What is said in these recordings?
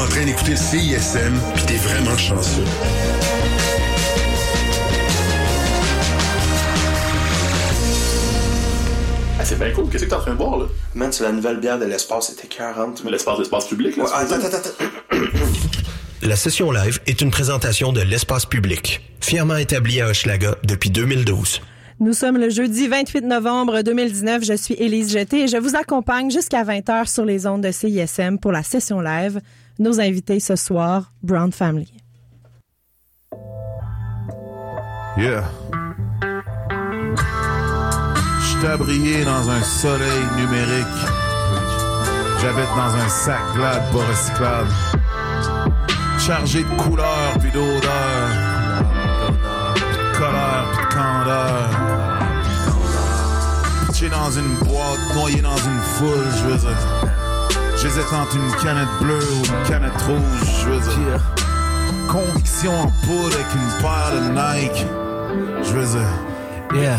en train d'écouter CISM, puis t'es vraiment chanceux. Ah, c'est bien cool. Qu'est-ce que t'es en train de boire, là? Man, c'est la nouvelle bière de l'espace, c'était 40. Mais l'espace, l'espace public, là. Ouais, c'est attends, attends, attends. La session live est une présentation de l'espace public, fièrement établi à Hochelaga depuis 2012. Nous sommes le jeudi 28 novembre 2019. Je suis Élise Jeté et je vous accompagne jusqu'à 20h sur les ondes de CISM pour la session live. Nos invités ce soir, Brown Family. Yeah. Je t'abriais dans un soleil numérique. J'habite dans un sac glade pas recyclable. Chargé de couleurs puis d'odeurs. De colère puis de candeur. Pitché dans une boîte, noyé dans une foule, je veux dire. J'hésite entre une canette bleue ou une canette rouge, je veux dire. Conviction en poudre avec une paire de Nike. Je veux dire. Yeah,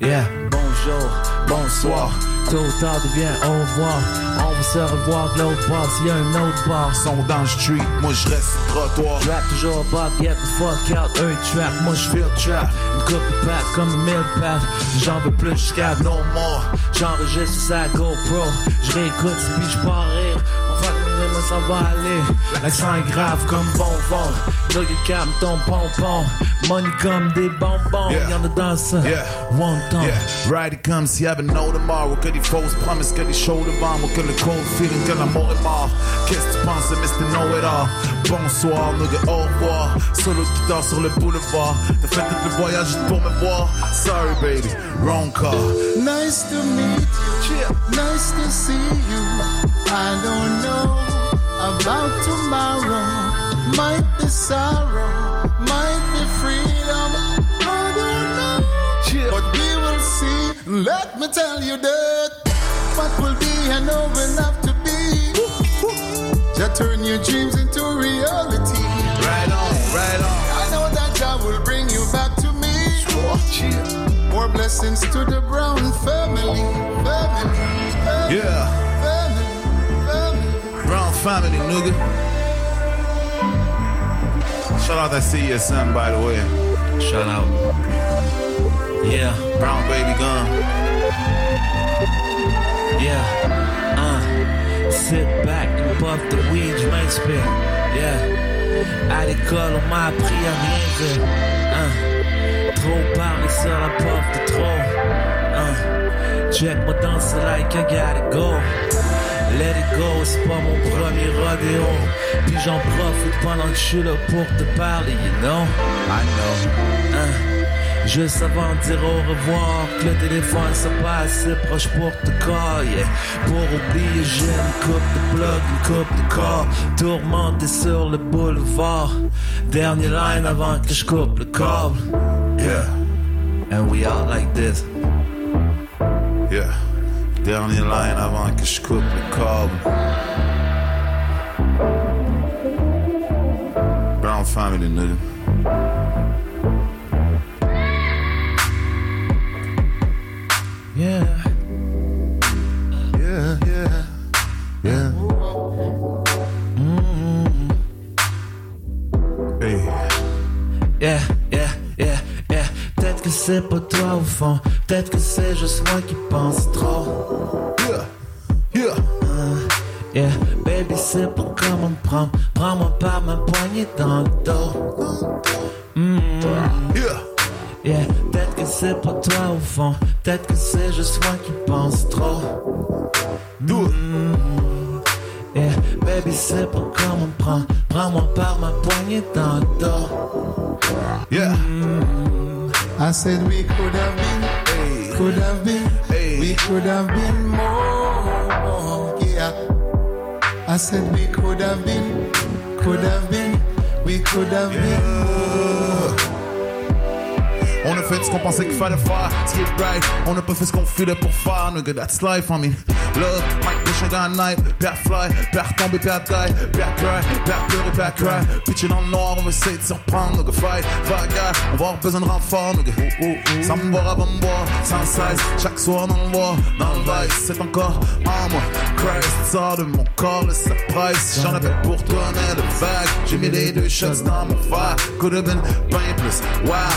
yeah, bonjour, bonsoir. Tôt ou tard devient au revoir. On va se revoir de l'autre bord s'il y a un autre bar. Sont dans le street, moi je reste trottoir. Rap toujours bas, get the fuck out, un trap, moi je feel trap. Une coupe de pattes comme un mille pattes. J'en veux plus jusqu'à no more. J'enregistre sa GoPro. Je réécoute puis je pars rire. On va moi ça va aller. L'accent est grave comme bonbon. Plug et calme ton pompon. Money comme des bonbons. Yeah. Y'en a dans ça. Yeah. One time. Yeah, right it comes, s'il y avait no tomorrow Que des fausses promesses, que des shows de vent Que le cold feeling, que l'amour est mort Qu'est-ce que tu penses de Mr. Know It All Bonsoir, nigga, au revoir Solo de guitare sur le boulevard T'as fait tout le voyage juste pour me voir Sorry baby, wrong car Nice to meet you. Nice to see you. I don't know about tomorrow. Might be sorrow, might be freedom. I don't know. But we will see. Let me tell you that what will be and know enough to be. Just turn your dreams into reality. Right on, right on I know that God will bring you back to me. More blessings to the Brown family. Family. family Yeah, Family. Family. Brown family, nigga Shout out that CSM, by the way Shout out. Yeah. Brown baby gun Yeah, uh, sit back and puff the weed, je m'inspire. Yeah, à l'école on m'a appris à rien dire. Uh, trop parler sur la puff de trop. Uh, check moi danser like I gotta go. Let it go, c'est pas mon premier rodéo. Puis j'en profite pendant que je suis là pour te parler, you know? I know Hein? Juste avant de dire au revoir, que le téléphone soit pas assez proche pour te cailler. Pour oublier, j'ai une coupe de plug, une coupe de corps, tourmenté sur le boulevard. Dernier line avant que je coupe le câble. Yeah, And we all like this. yeah Dernier line avant que je coupe le câble Brown family, nigga Yeah. Yeah, yeah, yeah. Hey, Yeah, yeah, yeah, yeah. Peut-être que c'est pas toi fond. Peut-être que c'est juste moi qui pense trop. yeah, yeah. Yeah, baby, c'est pour comment me prendre. Prends-moi par ma poignée dans le dos. Yeah, Yeah, peut-être que c'est pas toi au fond. Peut-être que c'est juste moi qui pense trop. do it. Yeah, baby, c'est pas comment me prendre. Prends-moi par ma poignée dans le dos. Yeah, I said we could have been, could have been, Hey. we could have been more. Yeah. I said we could have been, could have been, we could have been more. On a fait ce qu'on pensait qu'il fallait faire, ce qui est right. On n'a pas fait ce qu'on filait pour faire, nigga, that's life, I mean. Love, Mike Bush, un gars night, père fly, père père die, père cry, père pleurer, père cry. Dans le noir, on va essayer de se reprendre, nigga, fight, on va avoir besoin de renfort, nigga. Sans me boire avant boire, sans cesse, chaque soir dans le bois, dans le vice, c'est encore en moi. Christ, sort de mon corps, le surprise. J'en avais pour toi, mais de vague. J'ai mis les deux shots dans mon verre. Could have been bien plus. Wow,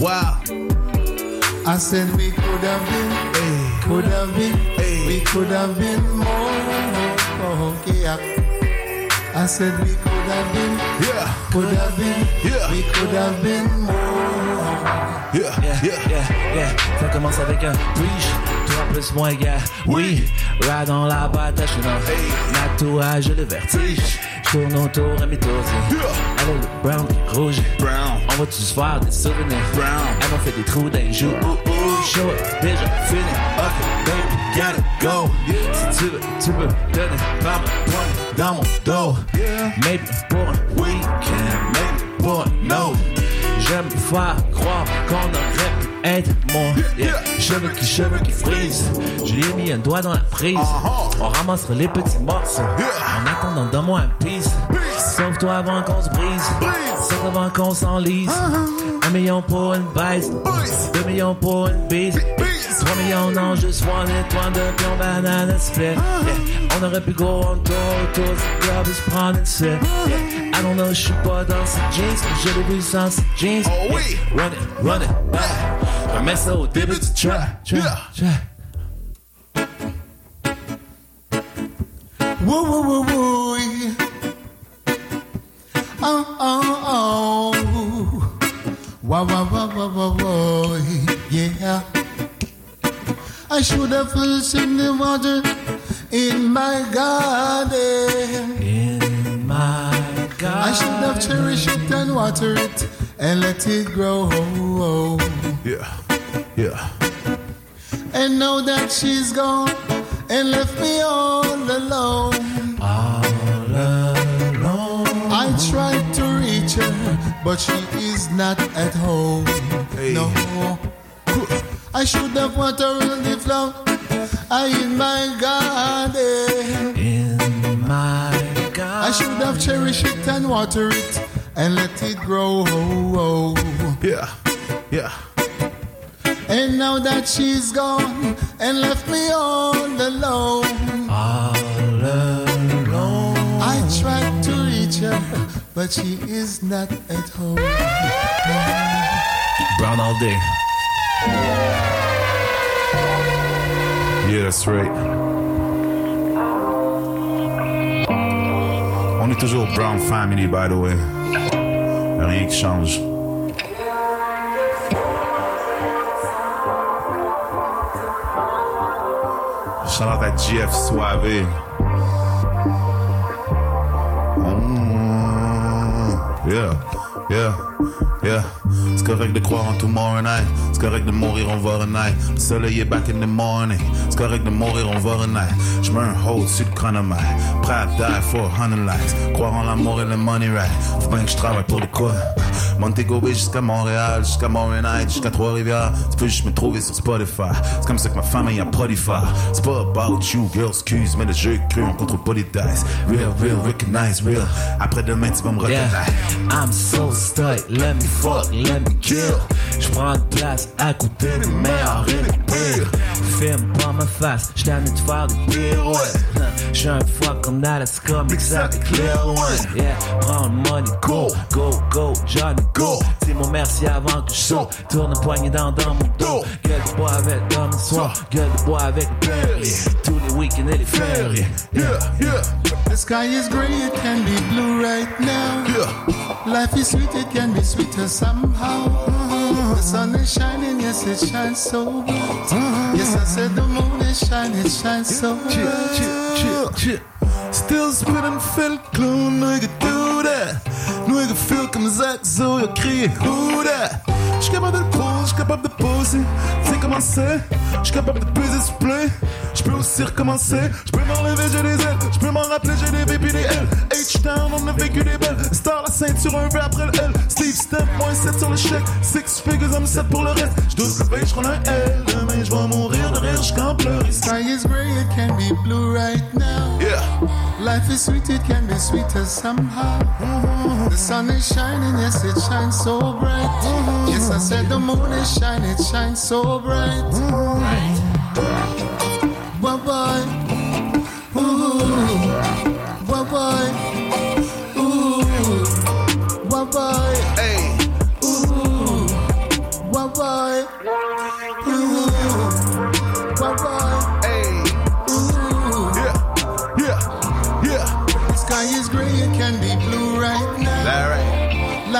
wow. I said we could have been, could have been, we could have been more. Yeah. I said we could have been, Yeah, could have been, Yeah. we could have been more. yeah, Yeah, yeah. yeah, yeah. Ça commence avec un preach, toi plus moi égal. Oui, ride dans la bataille, je suis dans tatouage et le vertige. Tourne autour à mes tours. Elle est le brown et rouge. Brown, On va tous faire des souvenirs. brown. Elle m'a fait des trous dans les joues. Ouh, ouh, show it, déjà fini. Ok, baby, gotta go. Si tu veux, tu peux donner par ma poigne dans mon dos. Maybe pour un week-end, maybe pour un no. J'aime faire croire qu'on aurait pu moins. Yeah. Cheveux qui, cheveux qui frisent. Je lui ai mis un doigt dans la prise. On ramassera les petits morceaux. En attendant, donne-moi un piece. Sauve-toi avant qu'on se brise. Sauve avant qu'on s'enlise. Un million pour une baisse. Deux millions pour une bise. Trois millions, non, juste one étoile de pion, banane, split. Yeah. On aurait pu go on tour, autour du club et se prendre une sip. I don't know, je suis pas dans ces jeans, je l'ai vu sans ces jeans. Oh oui. Run it, run it back. Ça au début du track. track, Yeah. track. Woo woo woo woo. Oh oh oh. Wow wow wow wow wow wow. Yeah. I should have in the water in my garden. In my God. I should have cherished it and watered it and let it grow. Yeah, yeah. And now that she's gone and left me all alone. All alone. I tried to reach her, but she is not at home. No. I should have watered the flower I in my garden. In my God. I should have cherished it and watered it and let it grow. Oh Yeah, yeah. And now that she's gone and left me all alone. All alone. I tried to reach her, but she is not at home. Brown all day. Yeah, that's right. On est toujours Brown Family, by the way. Rien qui change. Shout out à GF Suave. Mm, yeah, yeah, yeah. C'est correct de croire en tomorrow night. C'est correct de mourir en voir night. Le soleil est back in the morning. C'est correct de mourir en voir night. Je mets un hold sur le. Prêt à die for a hundred likes. Croire en l'amour et le money right. Faut bien que je pour le quoi? Montego Bay jusqu'à Montréal, jusqu'à Montréal, jusqu'à Trois-Rivières. Tu peux juste me trouver sur Spotify. C'est comme ça que ma famille a Spotify. C'est pas about you, girl, excuse, mais le jeu cru, on contrôle pas les dice. Real, real, recognize, real. Après demain, tu vas me Yeah, reconnaître. I'm so stuck, let me fuck, let me kill. J'prends de place à côté des meilleurs et des pires. Filme pas ma face, j't'amène de faire des pirouettes. J'suis un fuck en Alaska, mix avec Clear One. Yeah, prends le money, go, go, go, Johnny, go. Dis mon merci avant que je saute. Tourne le poignet dans, dans mon dos. Gueule de bois avec dans mon soir, gueule de bois avec le Perrier. Tous les week-ends et les fériés. Yeah, yeah, The sky is gray, it can be blue right now. yeah. Life is sweet, it can be sweeter somehow. The sun is shining, yes, it shines so bright. Yes, I said the moon is shining, it shines so bright. Still spitting felt clown, nigga, do that. Nigga, feel comme Zach Zo, y'a crié who that. J'suis capable de le prendre, j'suis capable de poser. Tu sais comment c'est? J'suis capable de peser ce play. J'peux aussi recommencer. J'peux m'enlever, j'ai des ailes. J'peux m'en rappeler, j'ai des puis des L. H-Town, on a vécu des belles. Star la ceinture, un V après le L. Steve Stamp, moins 7 sur le chèque. Six figures, I'm set pour le reste. J'dois lever, j'prends un L. Demain, j'vais mourir de rire, j'campe pleurer. Sky is gray, it can be blue right now. Yeah. Life is sweet, it can be sweeter somehow. The sun is shining, yes, it shines so bright. Yes, I said the moon is shining, it shines so bright. Bye bye. Ooh, bye bye.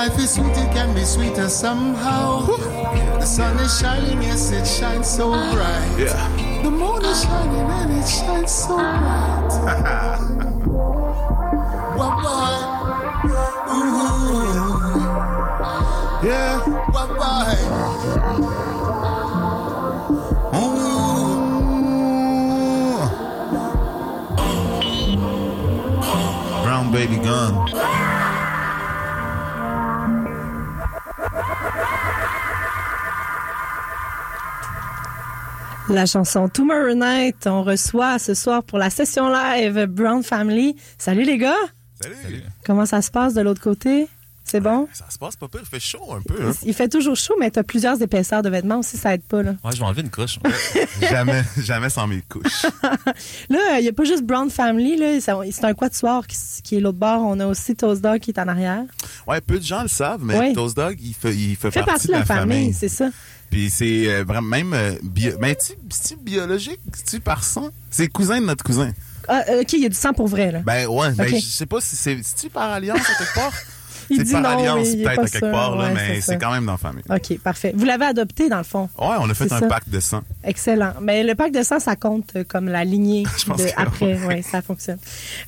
Life is sweet, it can be sweeter somehow. The sun is shining, yes, it shines so bright. Yeah. The moon is shining and it shines so bright. What boy? Ooh. Yeah, what boy? Ooh. Brown baby gun. La chanson Tomorrow Night, on reçoit ce soir pour la session live Brown Family. Salut les gars! Salut. Comment ça se passe de l'autre côté? C'est bon? Ça se passe pas pire, il fait chaud un peu. Hein? Il fait toujours chaud, mais t'as plusieurs épaisseurs de vêtements aussi, ça aide pas, là. Ouais, je vais enlever une couche. jamais, jamais sans mes couches. Là, il n'y a pas juste Brown Family, là. C'est un quatuor qui, qui est l'autre bord. On a aussi Toast Dog qui est en arrière. Ouais, peu de gens le savent, mais Ouais. Toast Dog, il fait, il fait, Fait partie de la famille, c'est ça. Puis c'est euh, vraiment même euh, bio, ben tu c'est biologique, tu par sang. C'est cousin de notre cousin. Ah, euh, OK, il y a du sang pour vrai, là. Ben ouais, ben je sais pas si c'est tu par alliance à quelque part? Il c'est dit par non, alliance peut-être à quelque sûr. part là, Ouais, mais c'est quand même dans la famille. OK, parfait. Vous l'avez adopté, dans le fond. Ouais, on a fait un pacte de sang. Excellent. Mais le pack de sang, ça compte euh, comme la lignée Je pense de que après. Oui, ça fonctionne.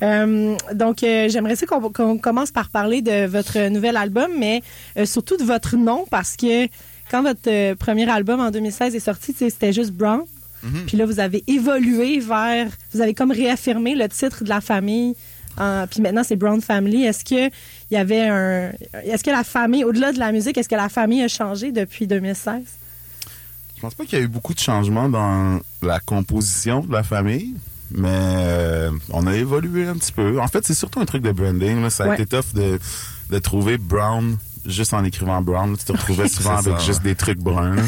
Euh, donc, euh, j'aimerais ça qu'on commence par parler de votre nouvel album, mais euh, surtout de votre nom, parce que quand votre premier album en 2016 est sorti, c'était juste Brown. Mm-hmm. Puis là, vous avez évolué vers... Vous avez comme réaffirmé le titre de la famille. En- puis maintenant, c'est Brown Family. Est-ce que il y avait un... Est-ce que la famille, au-delà de la musique, est-ce que la famille a changé depuis 2016? Je pense pas qu'il y a eu beaucoup de changements dans la composition de la famille, mais euh, on a évolué un petit peu. En fait, c'est surtout un truc de branding. là. Ça a Ouais. été tough de, de trouver Brown juste en écrivant Brown. Tu te retrouvais souvent avec ça, juste des trucs bruns.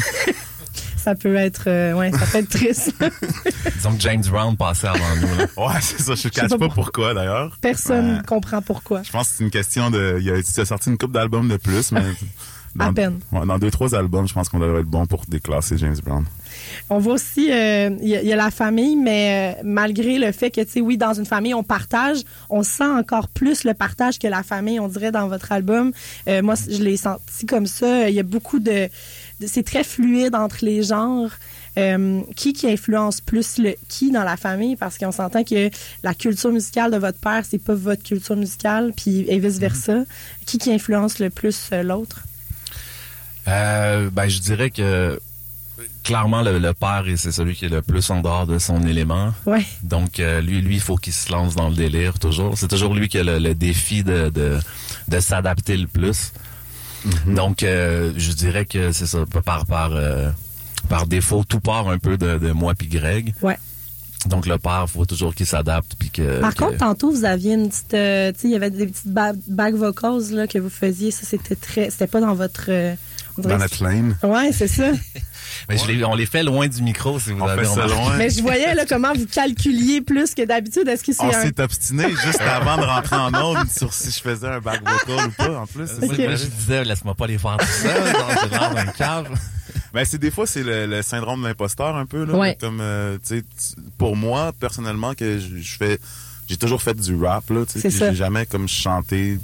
Ça peut être... euh, ouais, ça peut être triste. Disons que James Brown passait avant nous. Là. Ouais, c'est ça. Je ne cache pas pas, pour- pourquoi d'ailleurs. Personne ne Ouais. comprend pourquoi. Je pense que c'est une question de. Il a, il a sorti une coupe d'albums de plus, mais. Dans, À peine. ouais, dans deux, trois albums, je pense qu'on devrait être bon pour déclasser James Brown. On voit aussi, euh, il y, a- il y a la famille, mais euh, malgré le fait que, tu sais, oui, dans une famille, on partage, on sent encore plus le partage que la famille, on dirait, dans votre album. Euh, moi, je l'ai senti comme ça. Il y a beaucoup de... c'est très fluide entre les genres. Euh, qui qui influence plus le qui dans la famille? Parce qu'on s'entend que la culture musicale de votre père c'est pas votre culture musicale puis et vice versa qui qui influence le plus euh, l'autre? Euh, ben, je dirais que clairement, le, le père, c'est celui qui est le plus en dehors de son élément. ouais Donc, euh, lui, lui, il faut qu'il se lance dans le délire toujours. C'est toujours lui qui a le, le défi de, de, de s'adapter le plus. Donc, euh, je dirais que c'est ça, par, par, euh, par défaut, tout part un peu de, de moi puis Greg. ouais Donc, le père, faut toujours qu'il s'adapte. puis que Par que- contre, tantôt, vous aviez une petite. euh, tu sais, il y avait des petites ba- back vocals là, que vous faisiez. Ça, c'était très. C'était pas dans votre. euh, Dans notre lane. c'est- Ouais, c'est ça. Mais je on les fait loin du micro, si vous On avez fait ça loin. Mais je voyais là, comment vous calculiez plus que d'habitude. Est-ce que c'est On un. s'est obstiné juste avant de rentrer en onde sur si je faisais un back vocal ou pas, en plus. c'est Moi, je disais, laisse-moi pas les faire tout seul. l'air d'un cave. Ben, c'est des fois, c'est le, le syndrome de l'imposteur un peu, là. Ouais. Comme, euh, tu sais, tu- pour moi, personnellement, que je, je fais, j'ai toujours fait du rap, là, tu sais. C'est puis ça. J'ai jamais, comme, chanté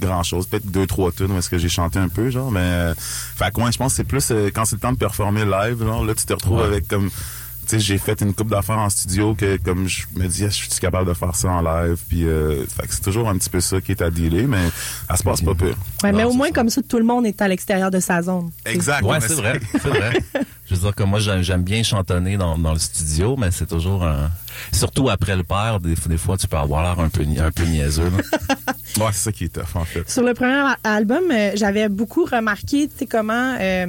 grand chose. Peut-être deux, trois tunes où est-ce que j'ai chanté un peu, genre, mais, euh, fait que, ouais, je pense que c'est plus, euh, quand c'est le temps de performer live, genre, là, tu te retrouves Ouais. avec, comme, tu sais, j'ai fait une coupe d'affaires en studio que, comme, je me dis, Ah, je suis capable de faire ça en live, puis, euh, fait que c'est toujours un petit peu ça qui est à dealer, mais, elle se passe pas pire. Ouais, mais au moins, ça. comme ça, tout le monde est à l'extérieur de sa zone. Exact. Ouais, c'est vrai, c'est vrai. Je veux dire que moi, j'aime j'aime bien chantonner dans, dans le studio, mais c'est toujours un... Surtout après le père, des, des fois, tu peux avoir l'air un peu, un peu niaiseux. Ouais, c'est ça qui est tough, en fait. Sur le premier album, euh, j'avais beaucoup remarqué, tu sais, comment euh,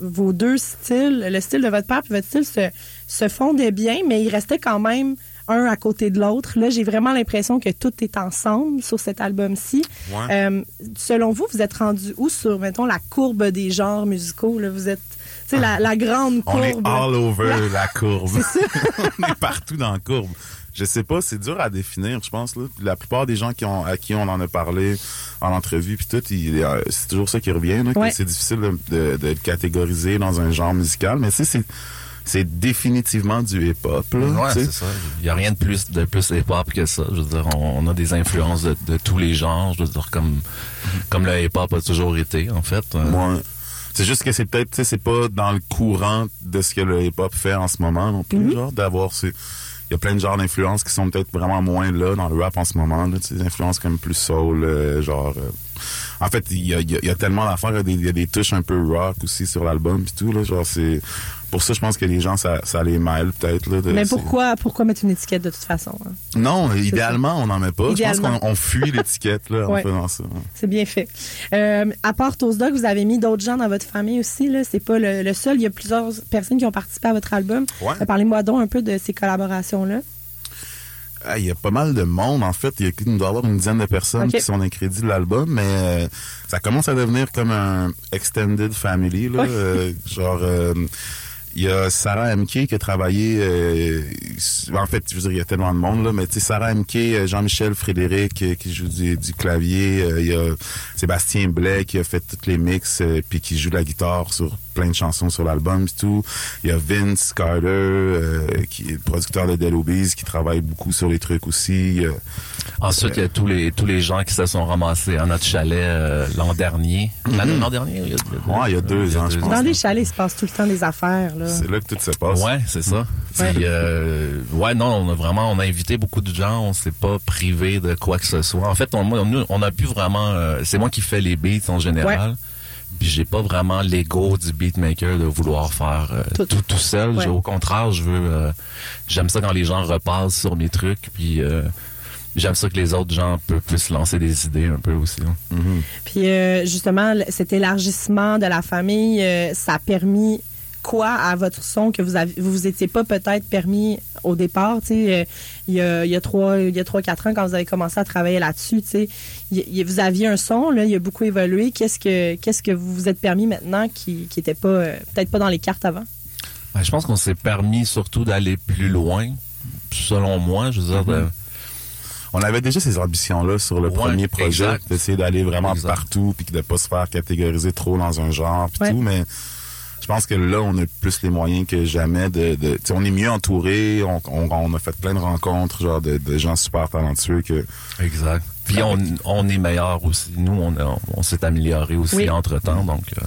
vos deux styles, le style de votre père et votre style se, se fondaient bien, mais ils restaient quand même un à côté de l'autre. Là, j'ai vraiment l'impression que tout est ensemble sur cet album-ci. Ouais. Euh, selon vous, vous êtes rendu où sur, mettons, la courbe des genres musicaux? Là? Vous êtes, sais, la, la grande courbe. On est all over La- la, courbe. on est partout dans la courbe. Je sais pas, c'est dur à définir, je pense. Là. La plupart des gens qui ont, à qui on en a parlé en entrevue, puis tout, euh, c'est toujours ça qui revient. Là, que. C'est difficile de, de, de le catégoriser dans un genre musical. Mais tu sais, c'est c'est définitivement du hip-hop. Ouais, c'est ça. Il y a rien de plus de plus hip-hop que ça. Je veux dire, on, on a des influences de, de tous les genres. Je veux dire, comme comme le hip-hop a toujours été, en fait. Euh, c'est juste que c'est peut-être, tu sais, c'est pas dans le courant de ce que le hip-hop fait en ce moment non plus, Mhm. genre, d'avoir ces... Il y a plein de genres d'influences qui sont peut-être vraiment moins là dans le rap en ce moment, là, des influences comme plus soul, euh, genre... euh, En fait, il y a, il y a- il y a tellement d'affaires, il y a des- il y, a des touches un peu rock aussi sur l'album pis tout, là, genre, c'est... Pour ça, je pense que les gens, ça, ça les mêle peut-être, là. de- Mais pourquoi, pourquoi mettre une étiquette de toute façon? hein? Non, idéalement, on n'en met pas. Je pense qu'on on fuit l'étiquette, là, en Ouais. faisant ça. C'est bien fait. Euh, à part Toast vous avez mis d'autres gens dans votre famille aussi. Là. C'est pas le, le seul. Il y a plusieurs personnes qui ont participé à votre album. Ouais. Euh, Parlez-moi donc un peu de ces collaborations-là. Ah, Il y a pas mal de monde, en fait. Il, doit y avoir une dizaine de personnes qui sont dans les crédits de l'album, mais euh, ça commence à devenir comme un extended family. Là. Euh, genre, euh, il y a Sarah MK qui a travaillé... euh, en fait, je veux dire, il y a tellement de monde, là, mais tu sais, Sarah MK, Jean-Michel Frédéric euh, qui joue du, du clavier, euh, il y a Sébastien Blais qui a fait tous les mix puis qui joue la guitare sur plein de chansons sur l'album et tout. Il y a Vince Carter euh, qui est producteur de Dead Obies qui travaille beaucoup sur les trucs aussi. Ensuite, il y a tous les tous les gens qui se sont ramassés à notre chalet euh, l'an dernier. L'année- L'an dernier, il y a, Ouais, il y a deux ans, je pense. Dans des chalets, il se passe tout le temps des affaires. Là. C'est là que tout se passe. Ouais, c'est ça. Ouais. Puis, euh, ouais, non, on a vraiment, on a invité beaucoup de gens. On s'est pas privé de quoi que ce soit. En fait, on, moi, nous, on a pu vraiment. euh, c'est moi qui fais les beats en général. Puis j'ai pas vraiment l'ego du beatmaker de vouloir faire euh, Tout. tout. tout seul. Ouais. Au contraire, je veux. euh, j'aime ça quand les gens repassent sur mes trucs. Puis euh, j'aime ça que les autres gens peuvent puissent lancer des idées un peu aussi. hein. Puis euh, justement, cet élargissement de la famille, euh, ça a permis quoi à votre son que vous avez, vous vous étiez pas peut-être permis au départ, tu sais, euh, il y a il y a trois il y a trois quatre ans quand vous avez commencé à travailler là-dessus, tu sais, il y- il- vous aviez un son là, il a beaucoup évolué. Qu'est-ce que qu'est-ce que vous vous êtes permis maintenant qui qui était pas euh, peut-être pas dans les cartes avant? Ben, je pense qu'on s'est permis surtout d'aller plus loin. Selon moi, je veux dire, de- On avait déjà ces ambitions-là sur le Ouais, premier projet, d'essayer d'aller vraiment Exact. partout puis de pas se faire catégoriser trop dans un genre puis Ouais. tout, mais je pense que là, on a plus les moyens que jamais de... de tu sais, on est mieux entouré, on, on, on a fait plein de rencontres, genre de, de gens super talentueux que... Exact. Puis on, on est meilleur aussi. Nous, on, a- on s'est amélioré aussi Oui. entre-temps. Donc, euh,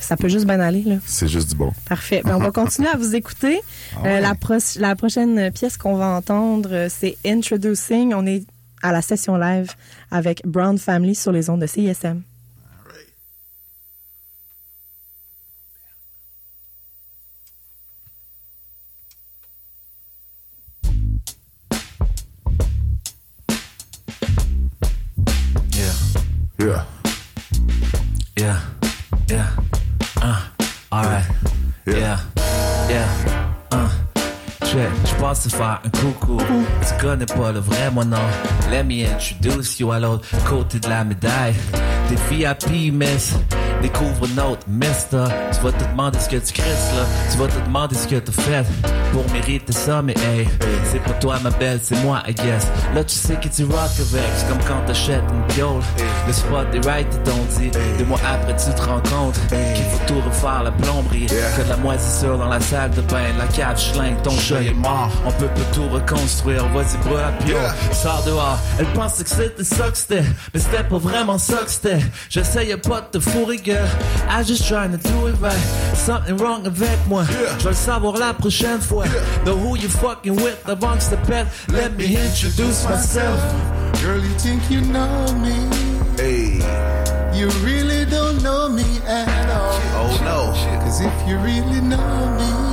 Ça peut juste bien aller là. C'est juste du bon. Parfait. Ben, on va continuer à vous écouter. Ah Euh, la, pro- la prochaine pièce qu'on va entendre, euh, c'est Introducing. On est à la session live avec Brown Family sur les ondes de CISM. Yeah, yeah, uh. Te faire un coucou. Tu connais pas le vrai mon nom. Let me introduce you à l'autre côté de la médaille. Des VIP, miss. Découvre notre mister. Tu vas te demander ce que tu crisses là. Tu vas te demander ce que tu fait pour mériter ça, mais hey, c'est pas toi ma belle, c'est moi, I guess. Là, tu sais que tu rock avec. C'est comme quand t'achètes une piole. Le spot est right, t'ont dit. Deux mois après, tu te rends compte qu'il faut tout refaire la plomberie. Que de la moisissure dans la salle de bain, la cave schlingue, ton chat est mort. On peut pas tout reconstruire, vas-y, brûle la pio. Sors dehors. Elle pensait que c'était ça que c'était, mais c'était pas vraiment ça que c'était. J'essayais pas de te fourrer, girl. I just trying to do it right. Something wrong avec moi. Je vais le savoir la prochaine fois. Know who you fucking with avant que je te pète. Let me introduce myself. Girl, you think you know me. Hey. You really don't know me at all. Oh no. Cause if you really know me,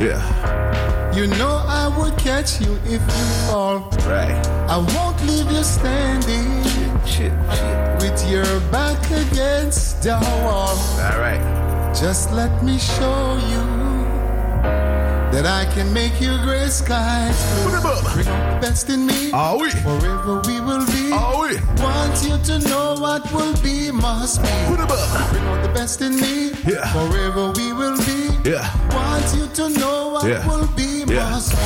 Yeah. you know I would catch you if you fall. Right. I won't leave you standing Shit. Shit. with your back against the wall. All right. Just let me show you that I can make your gray skies blue. Put 'em up. Bring out the best in me. Ah oui. Forever we will be. Ah oui. Want you to know what will be must be. Put 'em up. Bring out the best in me. Yeah. Forever we will be. Yeah. Want you to know what Yeah. will be Yeah. must be.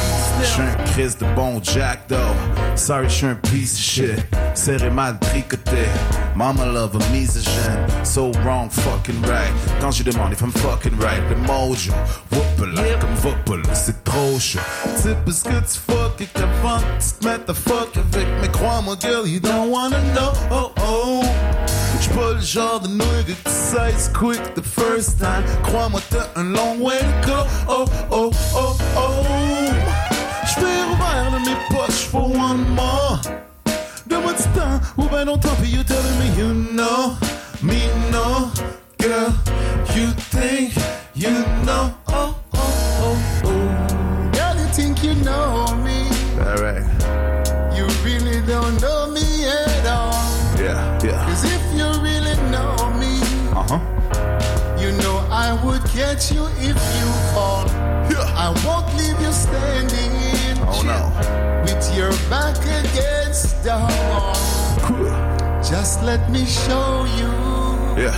Je suis un Chris de bon Jack though. Sorry, je suis un piece of shit. Serré mal tricoté. Mama love a misogyne. So wrong, fucking right. Quand je demande if I'm fucking right, le mojo. Whoop like comme voppel, c'est trop chaud. C'est parce que tu fuck et qu'avant tu te à fuck avec. Crois-moi, girl, you don't wanna know. Oh oh. J'suis pas le genre de nigga qui size quick the first time. Crois-moi, t'as un long way to go. Oh oh oh oh. J'fais ouvert de mes poches for one more. Donne-moi du temps ou ben non tant pis you telling me you know me no girl you think you know oh me. alright You really don't know me at all. yeah yeah Cause if you really know me, uh-huh you know I would catch you if you fall. yeah I won't leave you standing in oh no with your back against the wall. cool Just let me show you yeah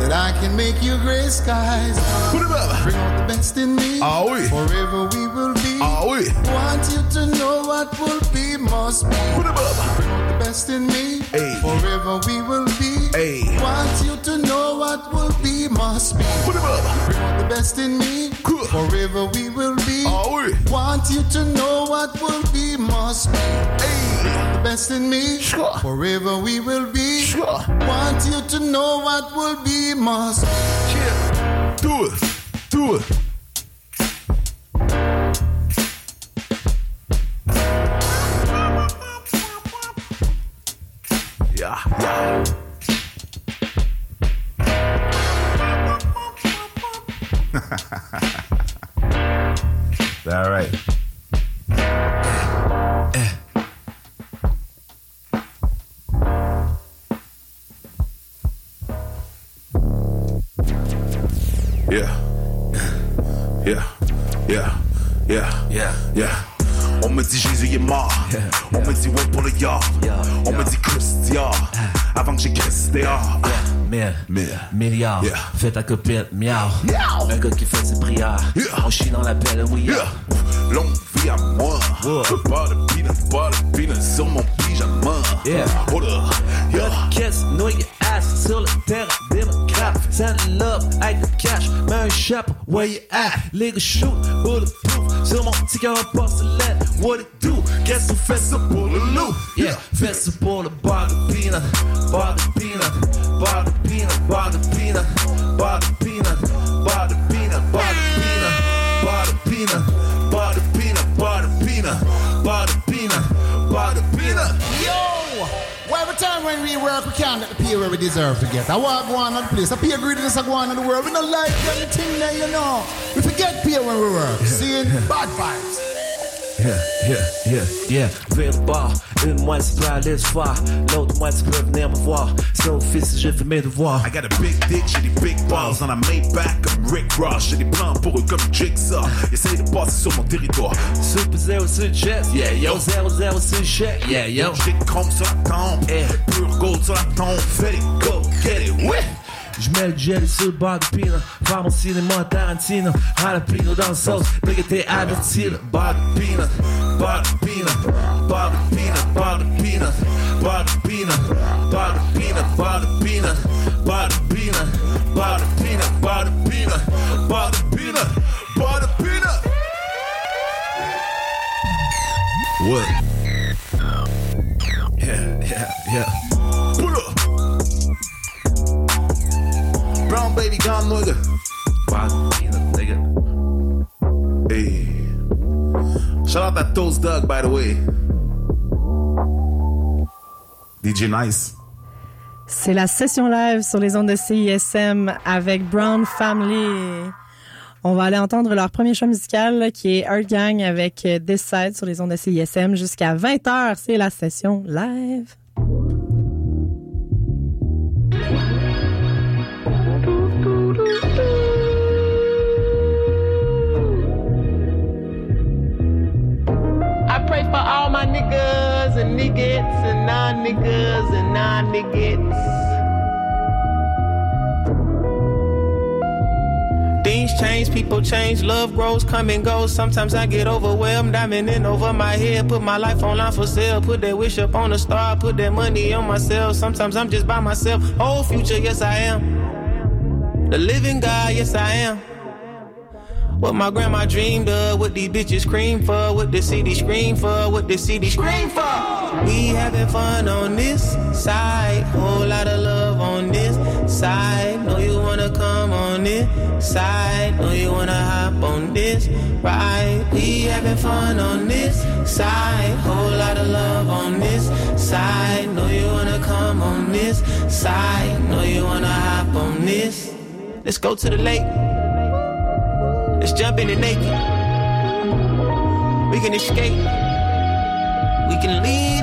that I can make you gray skies put it up Bring out the best in me. ah oui Forever we will be. Ah oui Want you to know what will be must be. put it up Bring out the best in me. Hey. Forever we will be. Hey. Want you to know what will be must be. put it up Bring out the best in me. Cool. Forever we will be. ah oui Want you to know what will be must be. hey The best in me. Sure. Forever we will be. Sure. Want you to know what will be must be. do it do it All right. Mais. milliard, fais ta copine, miaou. Un gars qui fait ses prières, on chie dans la pelle, oui. Yeah. Longue vie à moi. Pas de peanut, pas de peanut sur mon pyjama. Yeah. Hold up. Y'a Yeah. caisse, nouille ass sur le terrain démocrate. Send love avec le cash, mets un chapeau, where you at? Les shoot, bulletproof, sur mon cœur en porcelaine. What it do? Qu'est-ce qu'on fait ça pour le loup? Yeah, fais ça pour le bar de peanut, de peanut, de peanut, de peanut, de peanut, de peanut, de peanut, de peanut, de peanut, de peanut, de peanut, de peanut. Yo! Well, every time when we work, we can't get the pay where we deserve to get. I want go on the place. I pay greediness I go on in the world. We don't like anything there, you know. We forget pay when we work. Seeing bad vibes. Yeah, yeah, yeah, yeah. Bar, une moitié peut aller se voir, l'autre moitié peut venir me voir. Sauf fils, j'ai fait mes devoirs. I got a big dick, j'ai des big balls dans la Maybach comme Rick Ross. J'ai des plans pour eux comme Jigsaw. Essaye de passer sur mon territoire. Super zéro sur le chest, yeah, yo. Zéro zéro sur le chèque, yeah, yo. J'ai des chrome sur la tombe. Pure gold sur la tombe. Fais it, go, get it, ouais. Je mets le jelly sur le bar de peanut. Faire mon cinéma à Tarantino. Jalapeno dans le sauce. Nigga, t'es averti, là. Bar de peanut, bar de peanut, bar de peanut, bar de peanut, bar de peanut, bar de peanut, bar de peanut, bar de peanut, bar de peanut, bar de peanut, bar de peanut, bar de peanut. What? Yeah, yeah, yeah. C'est la session live sur les ondes de CISM avec Brown Family. On va aller entendre leur premier choix musical qui est Earth Gang avec euh, This Side sur les ondes de CISM jusqu'à 20h. C'est la session live. Non. Things change, people change, love grows, come and goes. Sometimes I get overwhelmed, I'm in over my head. Put my life on online for sale, put that wish up on a star, put that money on myself. Sometimes I'm just by myself. Whole future, yes I am. The living God, yes I am. What my grandma dreamed of, what these bitches scream for, what the city scream for, what the city scream for. We having fun on this side, whole lot of love on this side. Know you wanna come on this side, know you wanna hop on this ride. We having fun on this side, whole lot of love on this side. Know you wanna come on this side, know you wanna hop on this. Let's go to the lake. Let's jump in it naked. We can escape. We can leave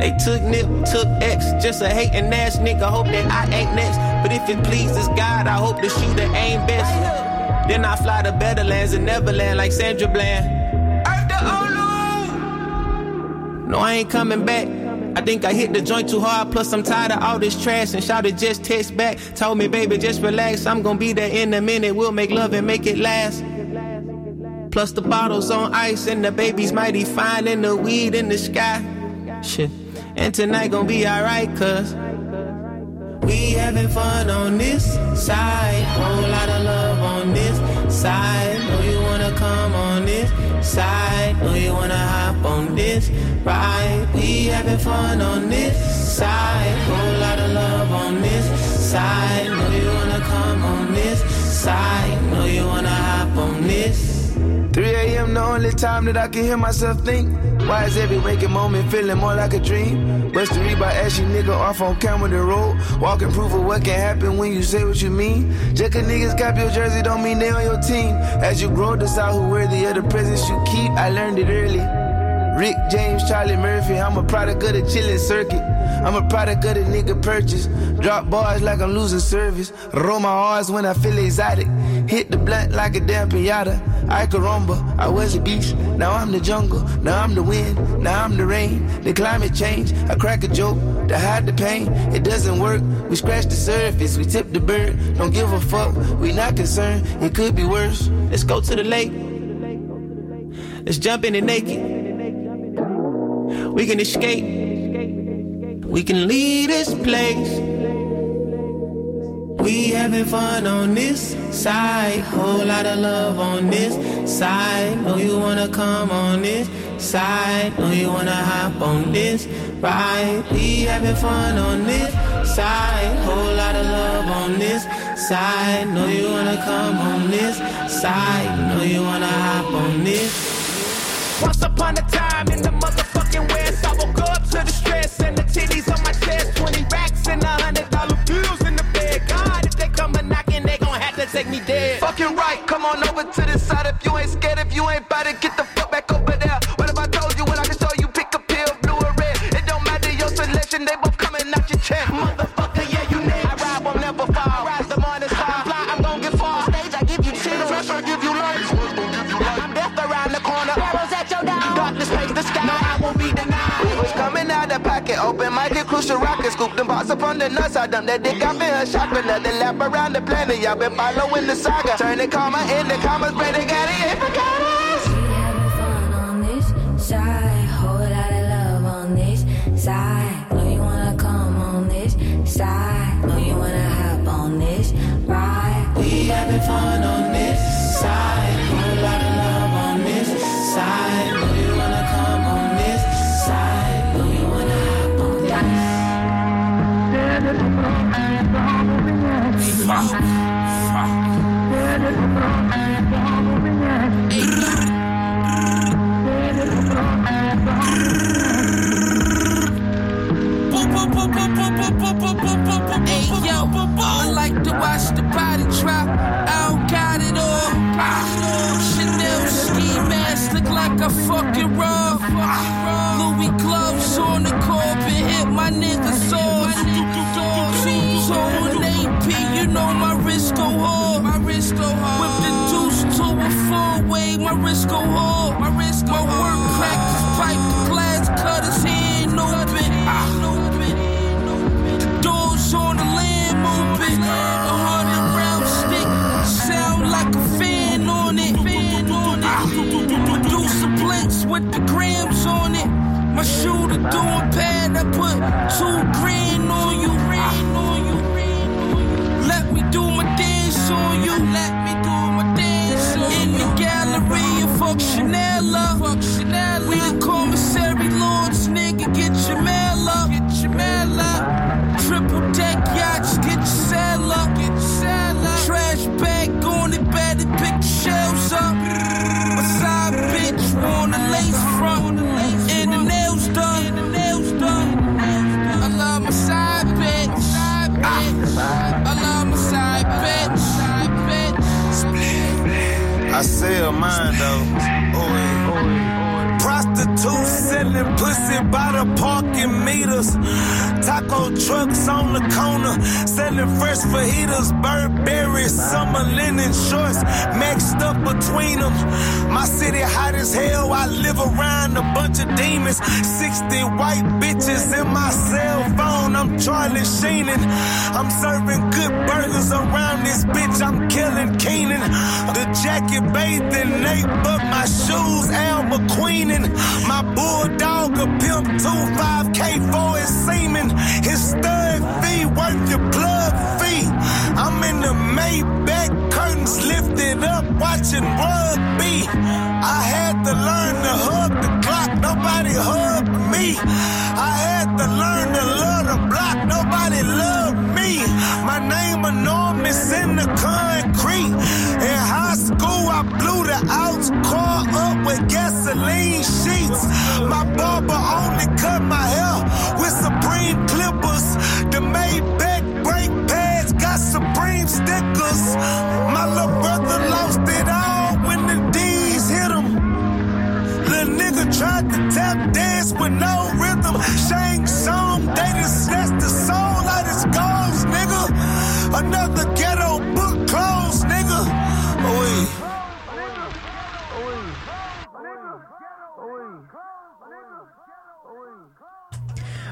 They took Nip, took X, just a hating ass nigga. Hope that I ain't next. But if it pleases God, I hope the shooter aim best. Then I fly to better lands and Neverland like Sandra Bland. The Olu. No, I ain't coming back. I think I hit the joint too hard, plus I'm tired of all this trash and shouted just text back. Told me, baby, just relax. I'm gonna be there in a minute. We'll make love and make it last. Plus the bottles on ice and the baby's mighty fine and the weed in the sky. Shit. And tonight gonna be alright, cuz we having fun on this side. Whole lot of love on this side. Know you wanna come on this side. Know you wanna hop on this ride. We having fun on this side. Whole lot of love on this side. Know you wanna come on this side. Know you wanna hop on this. 3 a.m. the only time that I can hear myself think. Why is every waking moment feeling more like a dream? Bust read by ashy nigga off on camera the road. Walking proof of what can happen when you say what you mean. Just cause niggas cap your jersey don't mean they on your team. As you grow, decide who worthy of the presents you keep. I learned it early. Rick James, Charlie Murphy, I'm a product of the chillin' circuit. I'm a product of the nigga purchase. Drop bars like I'm losing service. Roll my R's when I feel exotic. Hit the blunt like a damn pinata. I caramba, I was a beast. Now I'm the jungle. Now I'm the wind. Now I'm the rain. The climate change. I crack a joke to hide the pain. It doesn't work. We scratch the surface. We tip the bird. Don't give a fuck. We not concerned. It could be worse. Let's go to the lake. Let's jump in it naked. We can escape. We can leave this place. We having fun on this side. Whole lot of love on this side. Know you wanna come on this side. Know you wanna hop on this ride. We having fun on this side. Whole lot of love on this side. Know you wanna come on this side. Know you wanna hop on this. Once upon a time in the motherfucking West, I woke up to the stress and the titties on my chest. 20 racks and a hundred dollar bills in the bed. God, if they come a knocking, they gon' have to take me dead. Fucking right, come on over to the side if you ain't scared, if you ain't bout it, get the fuck back pocket, open minded, crucial rocket, scoop them box up on the nuts. I dump that dick, I've been her shopping, nothing lap around the planet. Y'all been following the saga. Turn the comma in the commas, pray they got it, ain't forgot us. on this side. Whole lot of love on this side. Know you wanna come on this side. Know you wanna hop on this ride. We having fun on this this. Two green on you. Let me do my dance on you. Let me do my dance on In the gallery, you fuck Chanel uh, sell mine though. Oh, yeah. Prostitutes selling pussy by the parking meters. Taco trucks on the corner selling fresh fajitas, Burberry, summer linen shorts mixed up between them. My city hot as hell. I live around a bunch of demons. 60 white bitches in my cell phone. I'm Charlie Sheenan. I'm serving good burgers around this bitch. I'm killing Keenan. The jacket bathed in Nate, but my shoes Al McQueenin. My bulldog a pimp two 5K for his semen. His stud fee worth your plug fee. I'm in the Maybach curtains lifted up watching rugby. I had to learn to hug the clock. Nobody hugged me. I had to learn to love the block. Nobody loved me. My name enormous in the concrete. In high school, I blew the outs car up with gasoline sheets. My barber only cut my hair stickers. My little brother lost it all when the D's hit him. Little nigga tried to tap dance with no rhythm. Shang Tsung, they just snatched the soul out his goals, nigga. Another ghetto book closed, nigga. Oh, yeah.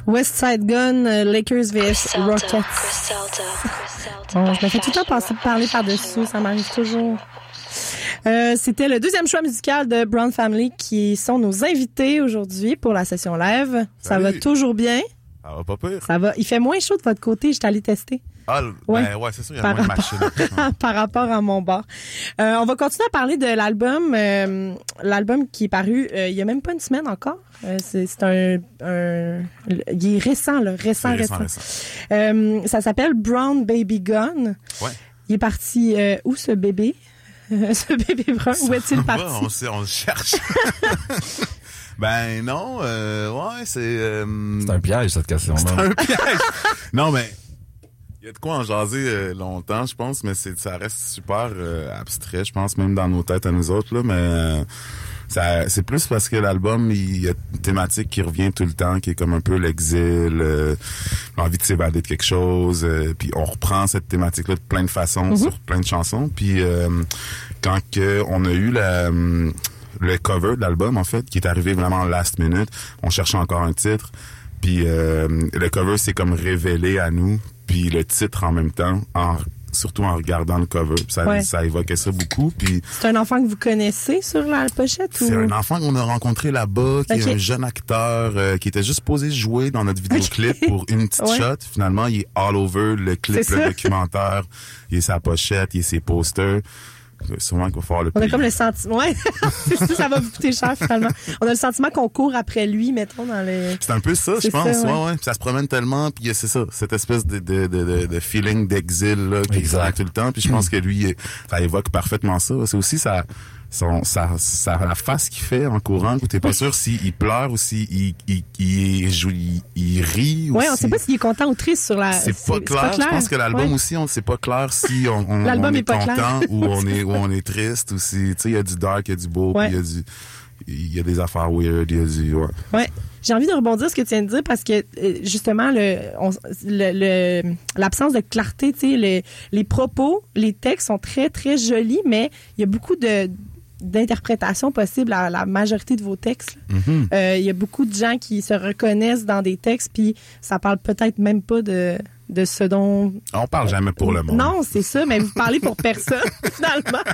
West Side Gun, euh, Lakers vs Rockets. Bon, je me fais tout le temps passer, parler par-dessus, ça m'arrive toujours. Euh, C'était le deuxième choix musical de Brown Family qui sont nos invités aujourd'hui pour la session live. Ça Salut. va toujours bien? Ça va pas pire. Ça va. Il fait moins chaud de votre côté, je allée tester. Ah, Ouais. ben ouais, c'est sûr, il y a Par moins de par rapport à mon bar. Euh, on va continuer à parler de l'album, euh, l'album qui est paru euh, il y a même pas une semaine encore. Euh, c'est c'est un, un, il est récent, là, récent, C'est récent, récent. récent. Euh, ça s'appelle Brown Baby Gun. Ouais. Il est parti euh, où ce bébé? ce bébé brun, où est-il parti? on, sait, on le cherche. ben non, euh, ouais, c'est... euh, C'est un piège, cette question-là. C'est un piège. non, mais y a de quoi en jaser euh, longtemps, je pense, mais c'est ça reste super euh, abstrait, je pense, même dans nos têtes à nous autres, là, mais... euh, ça, c'est plus parce que l'album, il y a une thématique qui revient tout le temps, qui est comme un peu l'exil, euh, l'envie de s'évader de quelque chose, euh, puis on reprend cette thématique-là de plein de façons, Mhm. sur plein de chansons, puis euh, quand que on a eu la, hum, le cover de l'album, en fait, qui est arrivé vraiment last minute, on cherchait encore un titre, puis euh, le cover s'est comme révélé à nous, puis le titre en même temps, en surtout en regardant le cover, ça, Ouais. ça évoquait ça beaucoup, puis C'est un enfant que vous connaissez sur la pochette? c'est ou... un enfant qu'on a rencontré là-bas, qui est un jeune acteur, euh, qui était juste posé jouer dans notre vidéoclip pour une petite Ouais. shot. Finalement, il est all over le clip, C'est le ça. documentaire, il est sa pochette, il est ses posters. Sûrement qu'il va falloir le On a comme le sentiment, ouais, ça, ça va vous coûter cher finalement. On a le sentiment qu'on court après lui, mettons, dans les... C'est un peu ça, je pense. ça, ouais. ouais. Ouais, Puis Ça se promène tellement, puis c'est ça, cette espèce de, de, de, de, de feeling d'exil là, qui est tout le temps. Puis je pense que lui, il- ça évoque parfaitement ça. C'est aussi sa, son, sa, sa, la face qu'il fait en courant, où t'es pas sûr s'il pleure ou s'il il, il, il, joue- il, il rit. ou Ouais, on sait pas s'il est content ou triste sur la. C'est pas, clair. Je pense que l'album Ouais. aussi, on sait pas clair si on, on, on est est, pas content clair. ou on est ou on est triste ou si tu sais il y a du dark, il y a du beau, Ouais. il y a du il y a des affaires weird, il y a du ouais. Ouais. J'ai envie de rebondir sur ce que tu viens de dire parce que euh, justement le le- le- l'absence de clarté, tu sais, les, les propos, les textes sont très très jolis, mais il y a beaucoup de d'interprétations possibles à la majorité de vos textes. Mhm. Euh, Il y a beaucoup de gens qui se reconnaissent dans des textes, puis ça parle peut-être même pas de, de ce dont... On parle jamais pour le monde. Non, c'est ça, mais vous parlez pour personne, finalement.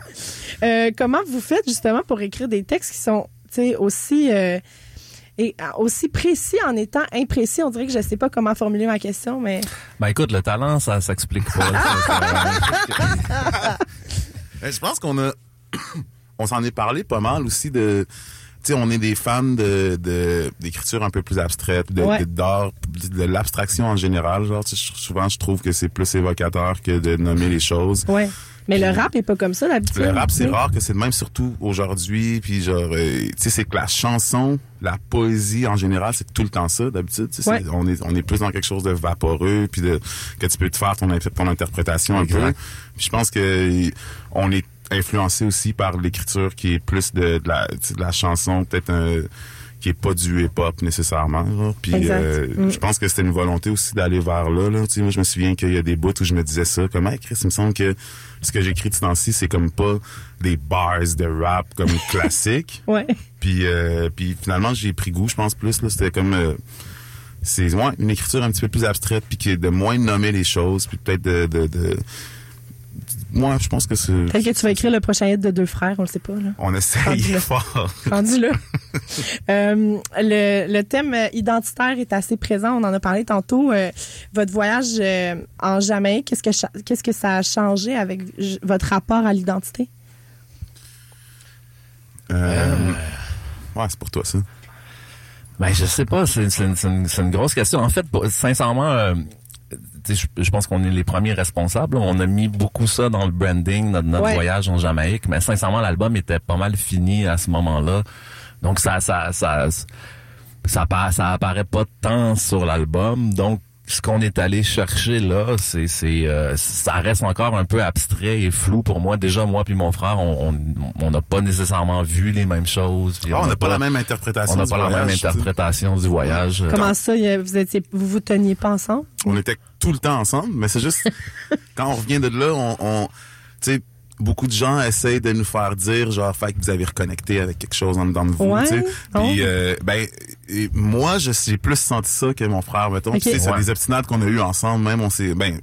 Euh, comment vous faites justement pour écrire des textes qui sont tu sais, aussi... euh, Et euh, aussi précis en étant imprécis, on dirait que je sais pas comment formuler ma question, mais. Ben écoute, le talent, ça s'explique pas. Ben, je pense qu'on a, on s'en est parlé pas mal aussi de, tu sais, on est des fans de, de d'écriture un peu plus abstraite, de, Ouais. de- d'art, de, l'abstraction en général. Genre, souvent, je trouve que c'est plus évocateur que de nommer les choses. Ouais. Mais le rap est pas comme ça d'habitude. Le rap, c'est rare que c'est de même, surtout aujourd'hui. Puis genre, euh, tu sais, c'est que la chanson, la poésie en général, c'est tout le temps ça d'habitude. tu sais, Ouais. c'est- On est on est plus dans quelque chose de vaporeux, puis de que tu peux te faire ton, ton interprétation un peu. Puis je pense que on est influencé aussi par l'écriture qui est plus de, de la, de chanson, peut-être un qui est pas du hip-hop nécessairement. Puis euh, Mm. je pense que c'était une volonté aussi d'aller vers là. là. Tu sais, moi, je me souviens qu'il y a des bouts où je me disais ça, comme hey, Chris, il me semble que ce que j'écris de ce temps-ci, c'est comme pas des bars de rap comme classique. Ouais. Puis, euh, puis finalement, j'ai pris goût, je pense plus. là C'était comme euh, c'est ouais, une écriture un petit peu plus abstraite, puis que de moins nommer les choses, puis peut-être de, de, de moi, je pense que c'est Peut-être que tu vas écrire le prochain hit de deux frères, on le sait pas, là. on essaye fort. Rendu là. Euh, le, le thème identitaire est assez présent. On en a parlé tantôt. Euh, votre voyage euh, en Jamaïque, qu'est-ce que, qu'est-ce que ça a changé avec votre rapport à l'identité? Euh, ouais, c'est pour toi ça. Ben, je sais pas, c'est une, c'est une- c'est une grosse question. En fait, pour- sincèrement, euh, je, pense qu'on est les premiers responsables. On a mis beaucoup ça dans le branding, notre, notre Ouais. voyage en Jamaïque, mais sincèrement, l'album était pas mal fini à ce moment-là. Donc ça, ça, ça, ça, ça apparaît pas tant sur l'album. Donc ce qu'on est allé chercher là, c'est, c'est, euh, ça reste encore un peu abstrait et flou pour moi. Déjà, moi puis mon frère, on on- on n'a pas nécessairement vu les mêmes choses. Ah, on n'a pas la même interprétation On n'a du pas la même interprétation du voyage. Comment ça, vous étiez, vous vous teniez pas ensemble? on était tout le temps ensemble, mais c'est juste quand on revient de là, on, on tu sais, beaucoup de gens essayent de nous faire dire genre fait que vous avez reconnecté avec quelque chose en dedans de vous, Ouais. tu sais. Oh. Puis euh, ben et moi je j'ai plus senti ça que mon frère mettons, Ok. tu sais, c'est Ouais. des obstinades qu'on a eu ensemble, même on s'est ben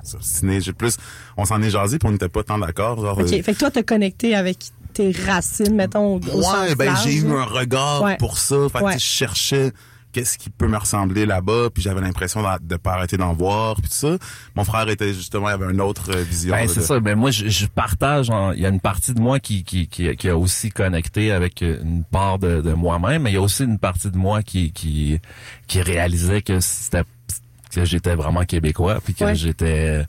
j'ai plus on s'en est jasé puis on n'était pas tant d'accord genre OK. euh, Fait que toi, t'as connecté avec tes racines, mettons, au, au sens Ouais, ben j'ai eu un regard Ouais. pour ça. Fait que je cherchais qu'est-ce qui peut me ressembler là-bas, puis j'avais l'impression de pas arrêter d'en voir, puis tout ça. Mon frère était justement, il avait une autre euh, vision. Ben, c'est de- ça. Ben, moi, je, je partage. en- Il y a une partie de moi qui, qui, qui, qui a aussi connecté avec une part de, de moi-même, mais il y a aussi une partie de moi qui, qui, qui réalisait que c'était que j'étais vraiment québécois, puis que Ouais. j'étais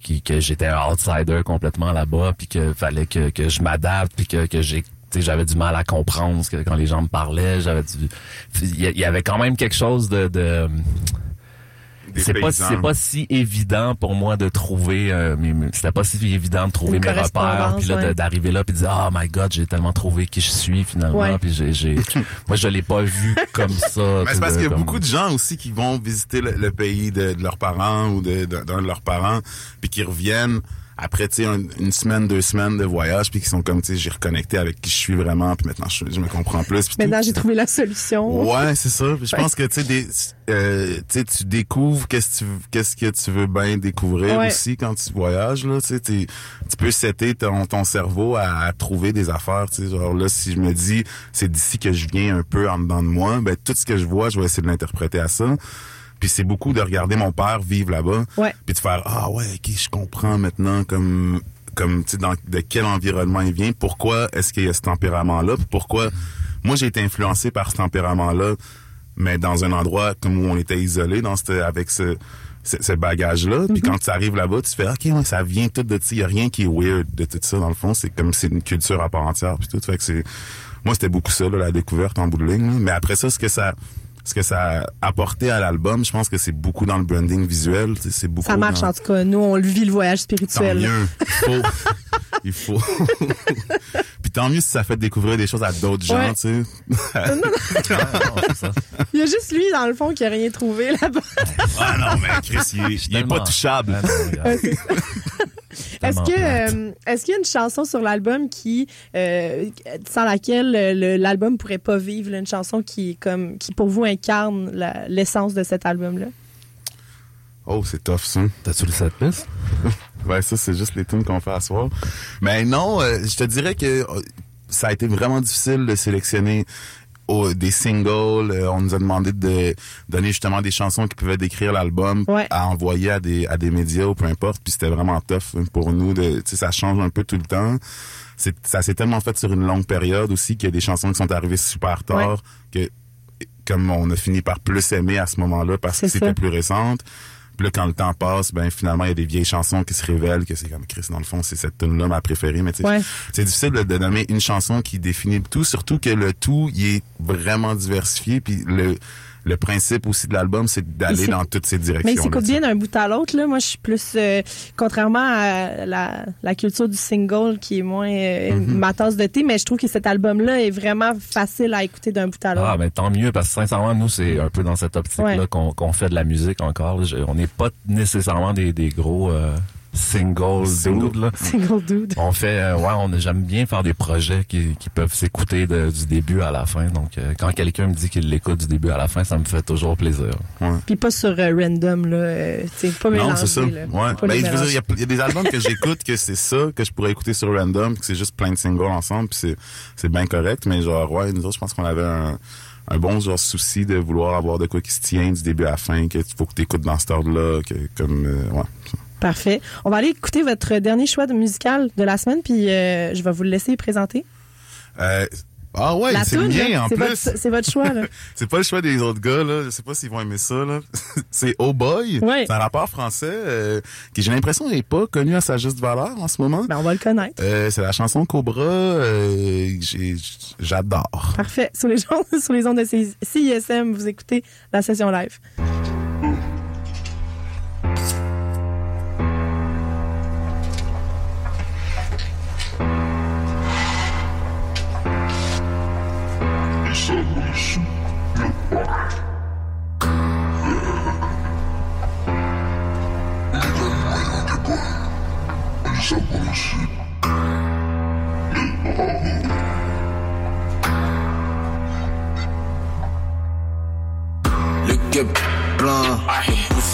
qui, que j'étais un outsider complètement là-bas, puis que fallait que, que je m'adapte, puis que, que j'ai j'avais du mal à comprendre ce que quand les gens me parlaient, j'avais du il y, avait quand même quelque chose de, de c'est pas c'est pas si évident pour moi de trouver euh, c'était pas si évident de trouver Une mes repères puis là ouais. d'arriver là puis de dire oh my god j'ai tellement trouvé qui je suis finalement Ouais. puis j'ai j'ai moi je l'ai pas vu comme ça Mais c'est parce qu'il y a comme- beaucoup de gens aussi qui vont visiter le, le pays de, de leurs parents ou de- de- d'un de, leurs parents, puis qui reviennent après, tu sais, un- une semaine, deux semaines de voyage, puis qui sont comme, tu sais, j'ai reconnecté avec qui je suis vraiment, puis maintenant, je, je me comprends plus. Maintenant, j'ai trouvé la solution. Ouais, c'est ça. Je pense que tu sais, euh, tu découvres qu'est-ce que tu, qu'est-ce que tu veux bien découvrir Ouais. aussi quand tu voyages là. Tu tu peux setter ton, ton cerveau à, à trouver des affaires. Tu sais, genre là, si je me dis c'est d'ici que je viens un peu en dedans de moi, ben tout ce que je vois, je vais essayer de l'interpréter à ça. Puis c'est beaucoup de regarder mon père vivre là-bas, Ouais. puis de faire ah ouais, ok, je comprends maintenant comme comme tu sais dans de quel environnement il vient, pourquoi est-ce qu'il y a ce tempérament-là, pourquoi moi j'ai été influencé par ce tempérament-là, mais dans un endroit comme où on était isolé dans avec ce ce, ce bagage-là, puis quand tu arrives là-bas, tu fais ok, ouais, ça vient tout de il y a rien qui est weird de tout ça dans le fond, c'est comme c'est une culture à part entière, puis tout, fait que c'est moi c'était beaucoup ça là, la découverte en bout de ligne, là. mais après ça ce que ça ce que ça a apporté à l'album, je pense que c'est beaucoup dans le branding visuel, c'est beaucoup Ça marche dans- en tout cas. Nous, on le vit le voyage Tant spirituel. mieux. Il faut. Il faut. Puis tant mieux si ça fait découvrir des choses à d'autres gens, Ouais. tu sais. Il y a juste lui, dans le fond, qui a rien trouvé là-bas. ah non, mais Chris, il, est- il est pas touchable. Est-ce que euh, est-ce qu'il y a une chanson sur l'album qui euh, sans laquelle le- l'album pourrait pas vivre, là, une chanson qui comme qui pour vous incarne l'essence de cet album là Oh, c'est tough, ça. T'as-tu le set list? ouais, ça, c'est juste les tunes qu'on fait à soir. Mais non, euh, je te dirais que euh, ça a été vraiment difficile de sélectionner au- des singles. euh, on nous a demandé de donner justement des chansons qui pouvaient décrire l'album Ouais. à envoyer à des à des médias ou peu importe. Puis c'était vraiment tough hein, pour nous. De, tu sais, ça change un peu tout le temps. C'est, ça s'est tellement fait sur une longue période aussi qu'il y a des chansons qui sont arrivées super tard que comme on a fini par plus aimer à ce moment-là parce que c'était plus récente. Puis là, quand le temps passe, ben finalement, il y a des vieilles chansons qui se révèlent que c'est comme Chris, dans le fond, c'est cette tune là ma préférée. Mais Ouais. c'est difficile de, de nommer une chanson qui définit le tout, surtout que le tout, il est vraiment diversifié. Puis le, le principe aussi de l'album, c'est d'aller dans toutes ces directions. Mais il s'écoute bien d'un bout à l'autre. Là. Moi, je suis plus, euh, contrairement à la, la culture du single, qui est moins euh, Mm-hmm. ma tasse de thé, mais je trouve que cet album-là est vraiment facile à écouter d'un bout à l'autre. Ah, ben tant mieux, parce que sincèrement, nous, c'est un peu dans cette optique-là Ouais. qu'on qu'on fait de la musique encore. là. Je- on n'est pas nécessairement des, des gros euh, single dudes. Là. Single dude. On fait, euh, ouais, on j'aime bien faire des projets qui, qui peuvent s'écouter du début à la fin. Donc, euh, quand quelqu'un me dit qu'il l'écoute du début à la fin, ça me fait toujours plaisir. Puis pas sur euh, random, là. euh, tu sais, pas Non, mélangé. c'est ça. là. Ouais. Pas Ben, les je veux dire, il y a- y, des albums que j'écoute que c'est ça que je pourrais écouter sur random, que c'est juste plein de singles ensemble, puis c'est c'est bien correct. Mais genre ouais, nous autres, je pense qu'on avait un un bon genre souci de vouloir avoir de quoi qui se tient du début à la fin, que faut que tu écoutes dans cet ordre-là, que comme euh, ouais. Parfait. On va aller écouter votre dernier choix de musical de la semaine, puis euh, je vais vous le laisser présenter. Euh, ah ouais, c'est le toune, mien là, en c'est plus. votre- c'est votre choix, là. c'est pas le choix des autres gars là. Je sais pas s'ils vont aimer ça là. c'est Oh Boy. Ouais. C'est un rappeur français euh, qui j'ai l'impression n'est pas connu à sa juste valeur en ce moment. Ben on va le connaître. Euh, c'est la chanson Cobra. euh, J'adore. Parfait. Sur les, gens, sur les ondes de CISM, vous écoutez la session live.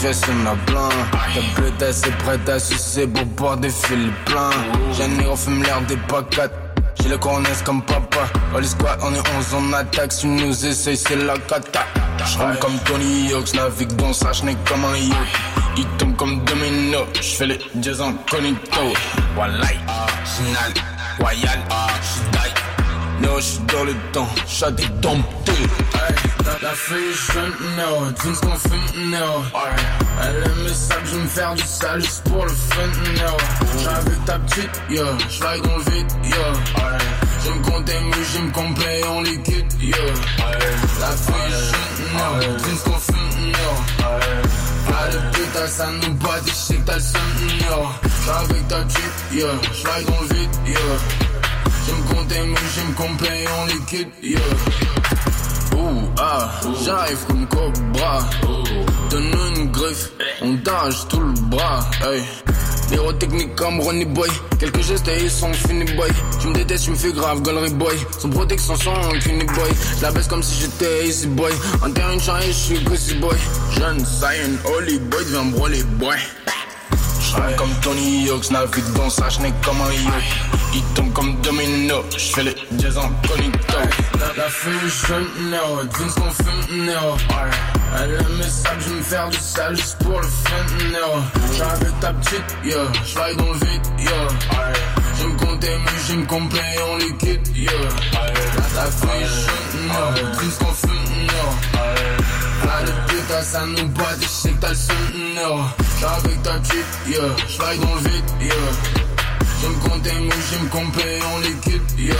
Poussière sur ma plein. Ta bleude assez prête à sucer pour boire des fils pleins. J'ai un négro fume l'air des pacates. J'ai le cornès comme papa. Les squats, on est 11, on attaque. Si nous essayes, c'est la cata. J'rentre comme Tony Hawk, navigue dans sa chenille comme un yacht. Il tombe comme domino, j'fais les jazz incognito. Wallahi, final, royal, j'suis j'suis dans le temps, j'suis des domptés. La, est jeune, no, jeans qu'on fume, no. Elle aime ça que je me faire du sale juste pour le fun, no. Avec ta petite, yo, j'vaille dans le vide, yo. J'aime compter, mais j'aime complet en liquide, yo. La est jeune, no, jeans qu'on fume, no. De putain, ça nous bat, je sais que t'as le seum, yo. Ta petite, yo, j'vaille dans le vide, yo. J'aime compter, mais j'aime complet en liquide, yeah. Ouh, ah, j'arrive comme Cobra. Donne-nous une griffe, on dage tout le bras, hey. Pyrotechnique comme Ronnie Boy. Quelques gestes et ils sont finis, boy. Tu me détestes, tu me fais grave, galerie boy. Sans protection, sans fini, boy. Je la baisse comme si j'étais easy boy. En terre, une je suis pussy boy. Jeune, Cyan, Holy boy, devient brûler, boy. J'rappe comme Tony Hawk, navigue dans sa chenille comme un yacht. Il tombe comme domino, j'fais les jazz. La, la est jeune, no, jeans qu'on fume, no. Elle aime ça je me faire du sale pour le fun, no. J'arrive ta petite, yo, j'vaille dans le vide, yo. J'aime compter, mais j'aime complet en liquide, yo. La, la est jeune, no, jeans qu'on fume, no. Pas de putain, ça nous bat, je sais que t'as le avec ta petite, yo, j'vaille dans le vide, yo. J'aime compter, mais j'aime complet en liquide, yo.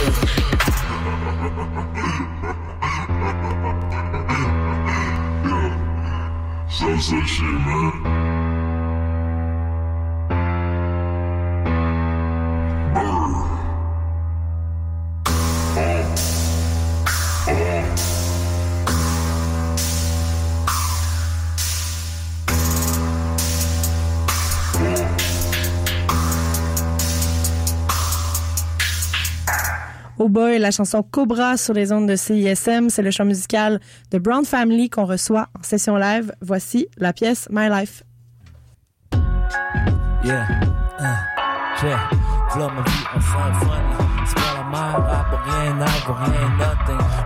Oh boy, la chanson Cobra sur les ondes de CISM, c'est le chant musical de Brown Family qu'on reçoit en session live. Voici la pièce My Life.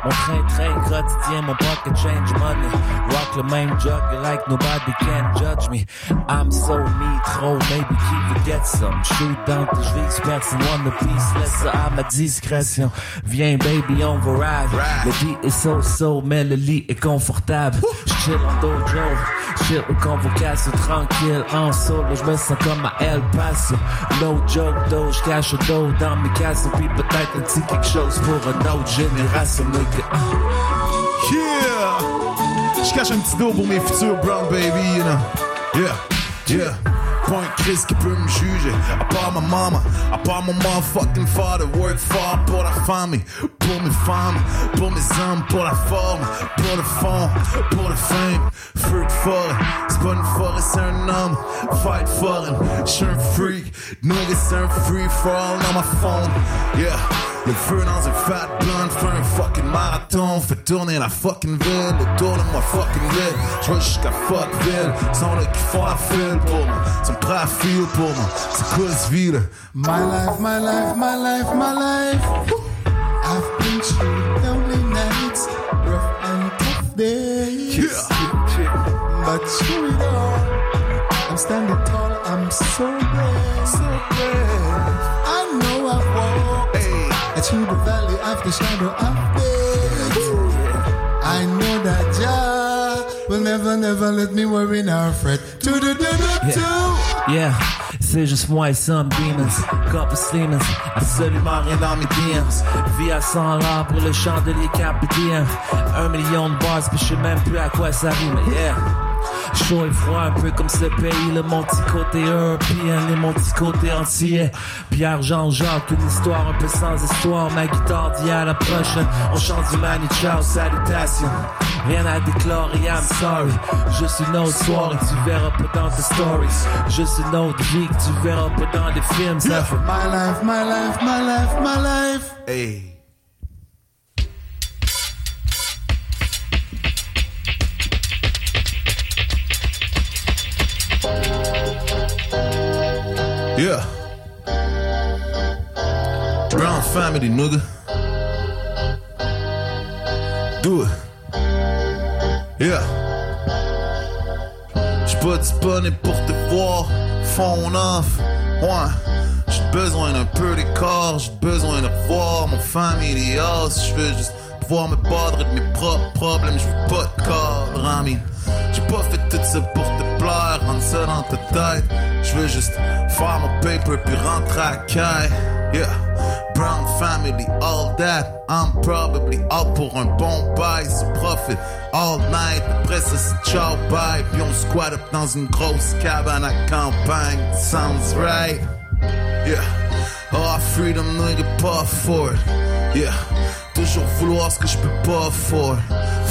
Mon train-train quotidien, mon pocket change money. Rock le même jug, like nobody can judge me. I'm so me, trop, maybe he forget some? Shoot down tes chevilles, personne one piece, laisse ça à ma discrétion. Viens baby, on va ride. Le beat est so-so, mais le lit est confortable. J'chill en dojo, chill au convocation tranquille, en solo, je me sens comme à El Paso. No joke, though, j'cache au dos dans mes casses, puis peut-être un petit quelque chose pour une autre génération. Yeah! Je cache un petit dos pour mes futurs brown baby, you know. Yeah, yeah. Point Chris qui peut me juger. À part ma maman, à part mon motherfucking father. Work fort pour la famille, pour mes femmes, pour mes hommes, pour la forme, pour le fond, pour le fame. Feu de forêt, c'est pas une forêt, c'est un homme. Fight for him, j'suis un freak. Nigga, c'est un free for all dans ma phone. Yeah. Le feu dans un fat blunt, fais un fucking marathon, fais tourner la fucking ville, autour de moi fucking ville, je vais jusqu'à fuckville, sont là qui font la file pour moi, sont prêts à filer pour moi, c'est quoi ce vie là? My life, my life, my life, my life. I've been through lonely nights, rough and tough days. But through it all, I'm standing tall, I'm so brave, so brave. Of the shadow of death. I know that Jah will never, never let me worry nor fret. To the do do do. Yeah, c'est juste moi et some demons, couple demons, absolument rien dans mes DMs. Vie à 100 là pour le chandelier capitaine. Un million de bars, puis je sais même plus à quoi ça rime, yeah. Chaud et froid, un peu comme ce pays, le mon petit côté européen, les mon petit côté entier. Pierre Jean-Jacques, une histoire un peu sans histoire. Ma guitare dit à la prochaine, on chante du Mani Ciao, salutations. Rien à déclarer, I'm sorry. Juste une autre soirée tu verras pas dans tes stories. Juste une autre tu verras pas dans les films. Ça fait My life, my life, my life, my life. Hey. Yeah. Brown family, nigga. Do it. Yeah. J'suis pas disponible pour te voir. Phone off. Ouais. J'ai besoin d'un peu d'écart. J'ai besoin de mon famille Si je veux juste pouvoir me battre de mes propres problèmes. Je pas de cadre, ami. J'ai pas fait tout ça pour te plaire. Rendre ça dans ta tête. Je veux juste faire mon paper puis rentrer à caille. Yeah. Brown family, all that. I'm probably out pour un bon bail. So profit all night. Après ça, c'est ciao bye. Puis on squat up dans une grosse cabane à campagne. Sounds right. Yeah. Oh, freedom, nigga, pas for it. Yeah. Toujours vouloir ce que je peux pas afford.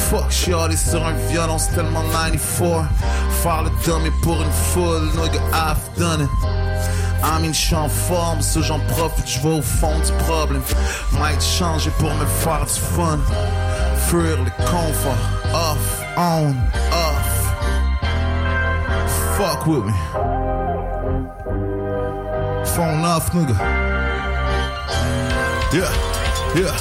Fuck, chialer sur un violon, c'est tellement 94. Faire le dummy pour une foule, nigga, I've done it. I mean, j'suis en forme, ça j'en profite, je vais au fond du problème. Might changer pour me faire du fun. Fuir le confort, off, on, off. Fuck with me. Phone off, nigga. Yeah, yeah.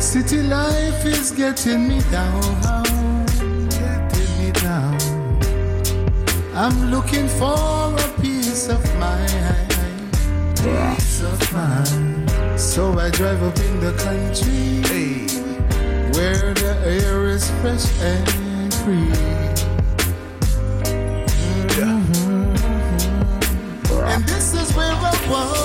City life is getting me down, getting me down. I'm looking for peace of mind, peace of mind. So I drive up in the country, where the air is fresh and free. Mhm. And this is where I wanna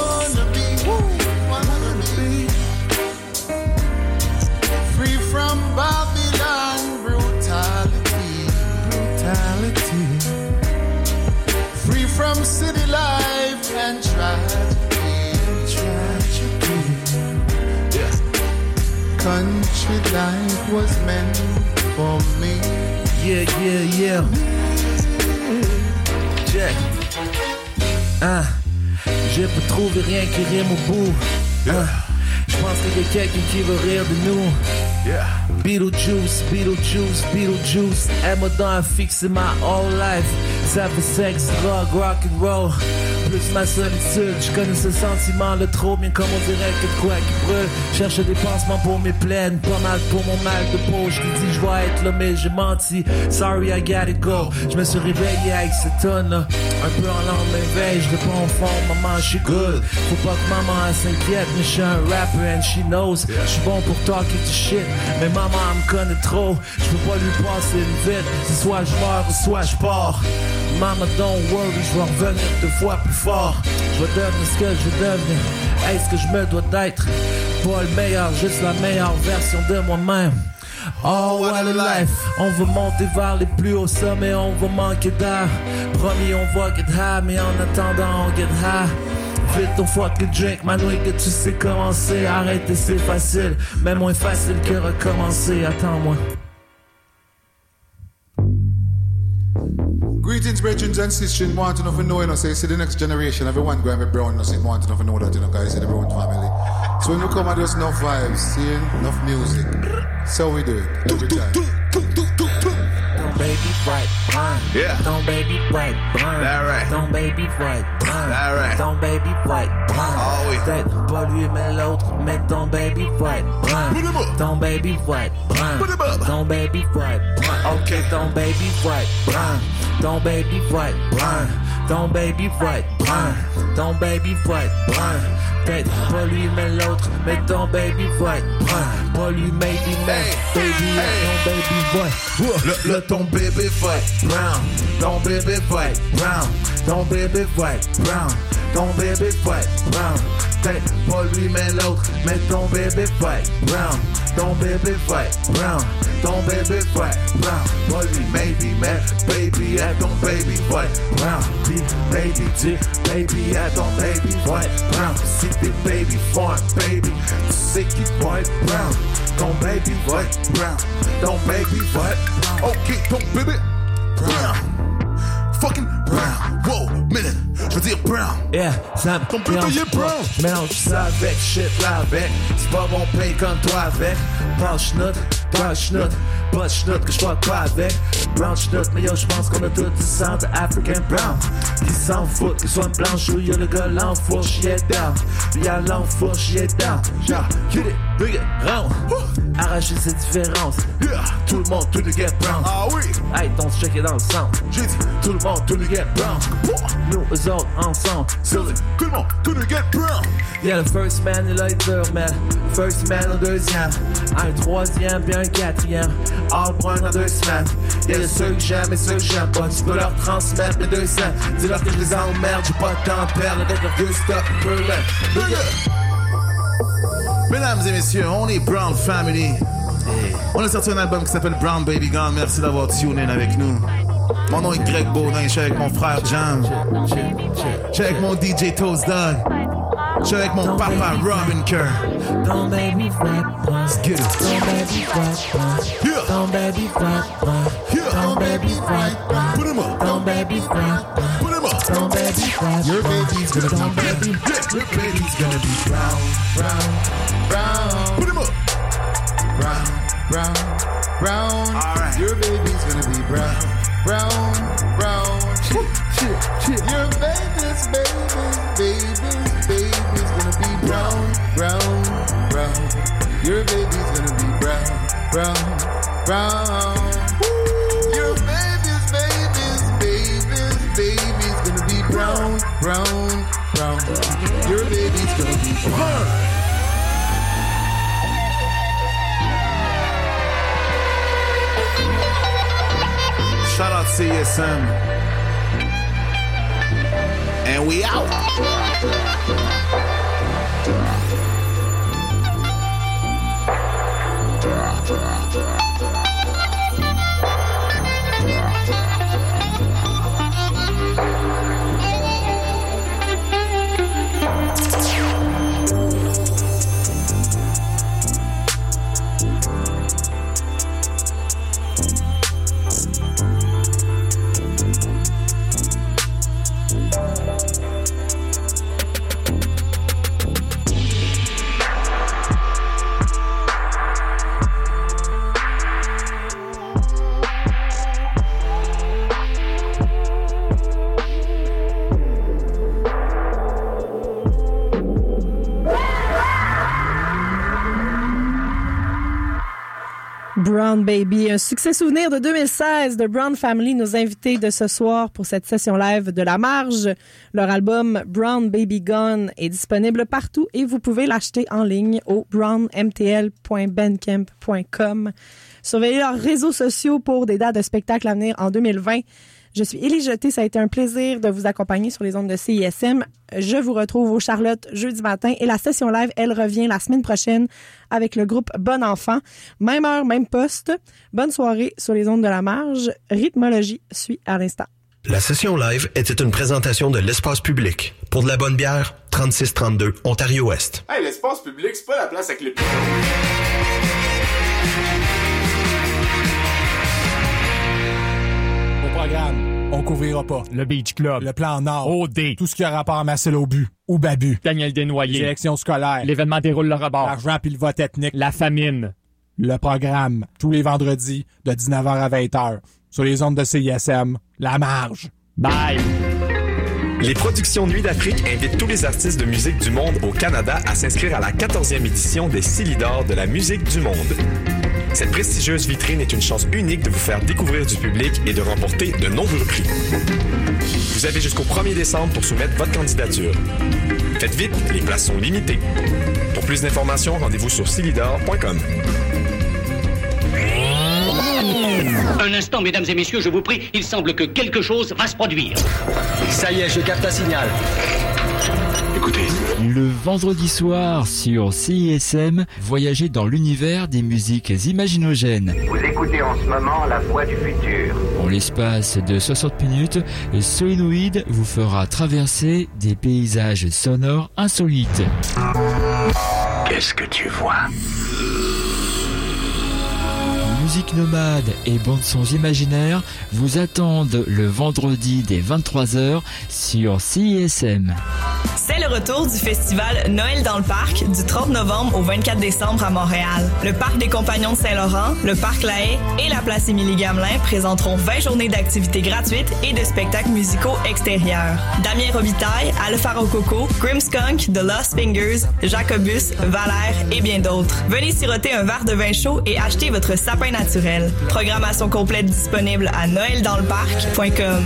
Country life was meant for me. Yeah, yeah, yeah. Check. Hein. J'ai pas trouvé rien qui rime au bout. Hein. Ah, je pense qu'il y a quelqu'un qui veut rire de nous. Yeah. Beetlejuice, Beetlejuice, Beetlejuice. Elle m'a dans un fixé ma whole life. Ça fait sexe, drogue, rock and roll. Plus ma solitude, je connais ce sentiment le trop bien comme on dirait que de quoi qui brûle. Cherche des pansements pour mes plaines, pas mal pour mon mal de peau. Je dis je vais être là mais j'ai menti. Sorry I gotta go. Je me suis réveillé avec cette tonne un peu en lendemain veille. Je réponds au fond, maman je suis good. Faut pas que maman s'inquiète, mais je suis un rapper and she knows. Je suis bon pour talker du shit, mais maman me connaît trop. Je peux pas lui passer une vite. C'est soit je meurs ou soit je pars. Mama don't worry, je vais revenir deux fois plus Je devenir ce que je devenir. Est-ce que je me dois d'être? Pas le meilleur, juste la meilleure version de moi-même? Oh, what a life! On va monter vers les plus hauts sommets, on va manquer d'air. Promis, on va get high, mais en attendant, on get high. Vite ton fucking drink, manouille que tu sais commencer. Arrêter, c'est facile, mais moins facile que recommencer. Attends-moi. Greetings, brethren and sisters. Want to know if you know, you know, say, see the next generation, everyone going to be brown, you know, say, want to know if you know that, you know, guys, in the brown family. So when we come at just enough vibes, seeing enough music. So we do it every time. Baby right, blind. Yeah. Don't baby right, blind. That right. Don't baby blind. That right. Baby. Ah oui. Pas lui mais l'autre, mais ton baby him up. Ton baby him up. Ton baby right, blind. Okay, ton baby right, blind. Ton baby right, blind. Ton baby right, blind. Ton baby right, blind. Tête, pas lui mais l'autre, mais ton baby right, blind. Pas lui maybe mais baby, ton baby right. Le, le ton bébé fight brown, ton bébé fight brown, ton bébé fight brown, ton bébé fight brown. Tête, pas lui mais l'autre, mais ton bébé fight brown, ton bébé fight brown, ton bébé fight brown. Pas maybe mais baby at ton baby fight brown. Dis baby dis baby at ton baby fight brown. Si t'es baby fight baby, tu sais qu'il. Ton baby fight brown, ton baby fight. Ok, ton bébé brown. Fucking brown. Wow, minute, je veux dire brown. Yeah, ça me Ton dérange est brown. Je mélange ça avec shit là avec. C'est pas bon pain comme toi avec. Brown schnout, brown schnout, pas schnout que je fuck pas avec. Brown schnout, mais yo, je pense qu'on a tout du sang de African brown. Ils s'en foutent, qu'ils soient blanches ou y'a le gars l'enfourche, j'y est down. Y'a l'enfourche, j'y est down. Genre, get it, bring it, round. Arracher ces différences. Yeah, Tout le monde, tout le get brown. ah oui. Hey, ton checker dans le sang. J'ai dit, Tout le monde, tout le get brown. Nous, autres, ensemble. le- tout le monde, tout le get brown. Yeah, le first man, a été dur, man. First man au deuxième. Un troisième, puis un quatrième. All brun en deux semaines. Yeah, ceux que j'aime et ceux que j'aime pas. Tu peux leur transmettre mes deux cents. Dis-leur que je les emmerde, j'ai pas de temps à perdre avec leur vieux brûlant. Mesdames et messieurs, on est Brown Family. On a sorti un album qui s'appelle Brown Baby Gone. Merci d'avoir tuné avec nous. Mon nom est Greg Baudin, je suis avec mon frère Jam. Je suis avec mon DJ Toast Dog. Je suis avec mon papa Robin Kerr. Don't baby Let's get it. Don't baby Yeah. Don't baby Yeah. Don't baby Put him up. Don't baby Put him up. Don't baby. Your baby's gonna Don't baby. Your baby's gonna be brown, brown, brown. Put him up. brown, brown, brown. All right. Your baby's gonna be brown, brown, brown. Your baby's, baby's, baby's, baby's gonna be brown, brown, brown. Your baby's gonna be brown, brown, brown. Your baby's, baby's, baby's, baby's gonna be brown, brown, brown. Your baby's gonna be brown. Shout out CSM. And we out. Brown Baby, un succès souvenir de 2016 de Brown Family, nos invités de ce soir pour cette session live de La Marge. Leur album Brown Baby Gone est disponible partout et vous pouvez l'acheter en ligne au brownmtl.bandcamp.com. Surveillez leurs réseaux sociaux pour des dates de spectacles à venir en 2020. Je suis Élie Jeté. Ça a été un plaisir de vous accompagner sur les ondes de CISM. Je vous retrouve au Charlotte jeudi matin et la session live, elle revient la semaine prochaine avec le groupe Bon Enfant. Même heure, même poste. Bonne soirée sur les ondes de la marge. Rythmologie suit à l'instant. La session live était une présentation de l'espace public. Pour de la bonne bière, 3632 Ontario-Ouest. Hey, l'espace public, c'est pas la place avec les pigeons. Programme, on couvrira pas. Le Beach Club. Le plan Nord. OD. Tout ce qui a rapport à Marcel Aubu. Ou Babu. Daniel Desnoyers. Les élections scolaires. L'événement déroule le rebord. L'argent puis le vote ethnique. La famine. Le programme. Tous les vendredis, de 19h à 20h. Sur les ondes de CISM. La marge. Bye. Les productions Nuit d'Afrique invitent tous les artistes de musique du monde au Canada à s'inscrire à la 14e édition des Silidor de la musique du monde. Cette prestigieuse vitrine est une chance unique de vous faire découvrir du public et de remporter de nombreux prix. Vous avez jusqu'au 1er décembre pour soumettre votre candidature. Faites vite, les places sont limitées. Pour plus d'informations, rendez-vous sur silidor.com. Un instant, mesdames et messieurs, je vous prie, il semble que quelque chose va se produire. Ça y est, je capte un signal. Écoutez. Le vendredi soir sur CISM, voyagez dans l'univers des musiques imaginogènes. Vous écoutez en ce moment la voix du futur. En l'espace de 60 minutes, Solenoid vous fera traverser des paysages sonores insolites. Qu'est-ce que tu vois? Musique nomade et bandes sons imaginaires vous attendent le vendredi dès 23h sur CISM. Retour du festival Noël dans le parc du 30 novembre au 24 décembre à Montréal. Le parc des Compagnons de Saint-Laurent, le parc La Haye et la place Émilie-Gamelin présenteront 20 journées d'activités gratuites et de spectacles musicaux extérieurs. Damien Robitaille, Alpha Rococo, Grimskunk, The Lost Fingers, Jacobus, Valère et bien d'autres. Venez siroter un verre de vin chaud et acheter votre sapin naturel. Programmation complète disponible à noeldansleparc.com.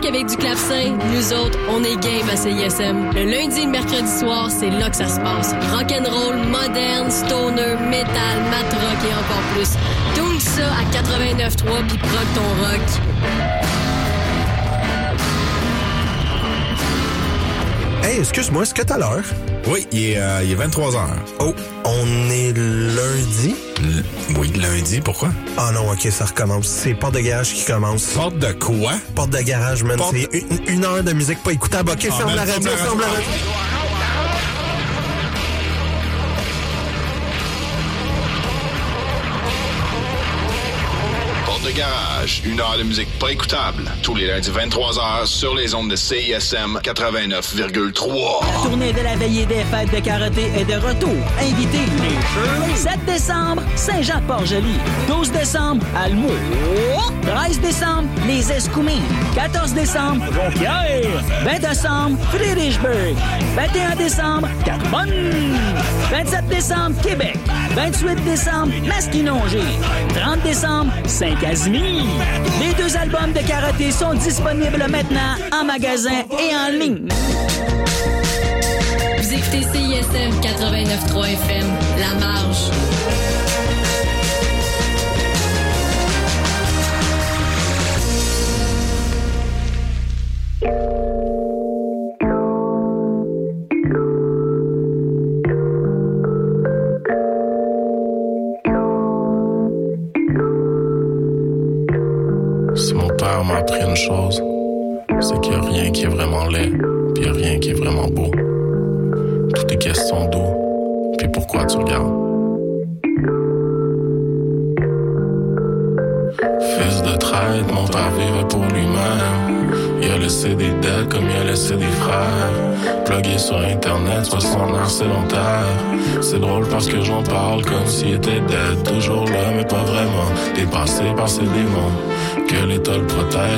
Rock avec du clavecin, nous autres, on est game à CISM. Le lundi et le mercredi soir, c'est là que ça se passe. Rock'n'roll, moderne, stoner, metal, mat rock et encore plus. Tout ça à 89.3 puis proc ton rock. Hey, excuse-moi, est-ce que t'as l'heure? Oui, il est, euh, il est 23 h Oh, on est lundi? oui, lundi, pourquoi? Ah non, ok, ça recommence. C'est porte de garage qui commence. Porte de quoi? Porte de garage, man. Porte- C'est une, une heure de musique pas écoutable. Ok, Ah, ferme la ferme radio. Une heure de musique pas écoutable. Tous les lundis 23h sur les ondes de CISM 89,3. La tournée de la veillée des fêtes de karaté est de retour. Invitez les Shirley. 7 décembre, Saint-Jean-Port-Joli. 12 décembre, Almo. 13 décembre, les Escoumins. 14 décembre, Jonquière. 20 décembre, Friedrichsburg. 21 décembre, Carbonne. 27 décembre, Québec. 28 décembre, Masquinongé. 30 décembre, Saint-Casimir. Les deux albums de karaté sont disponibles maintenant en magasin et en ligne. Vous écoutez CISM 89.3 FM, La Marge.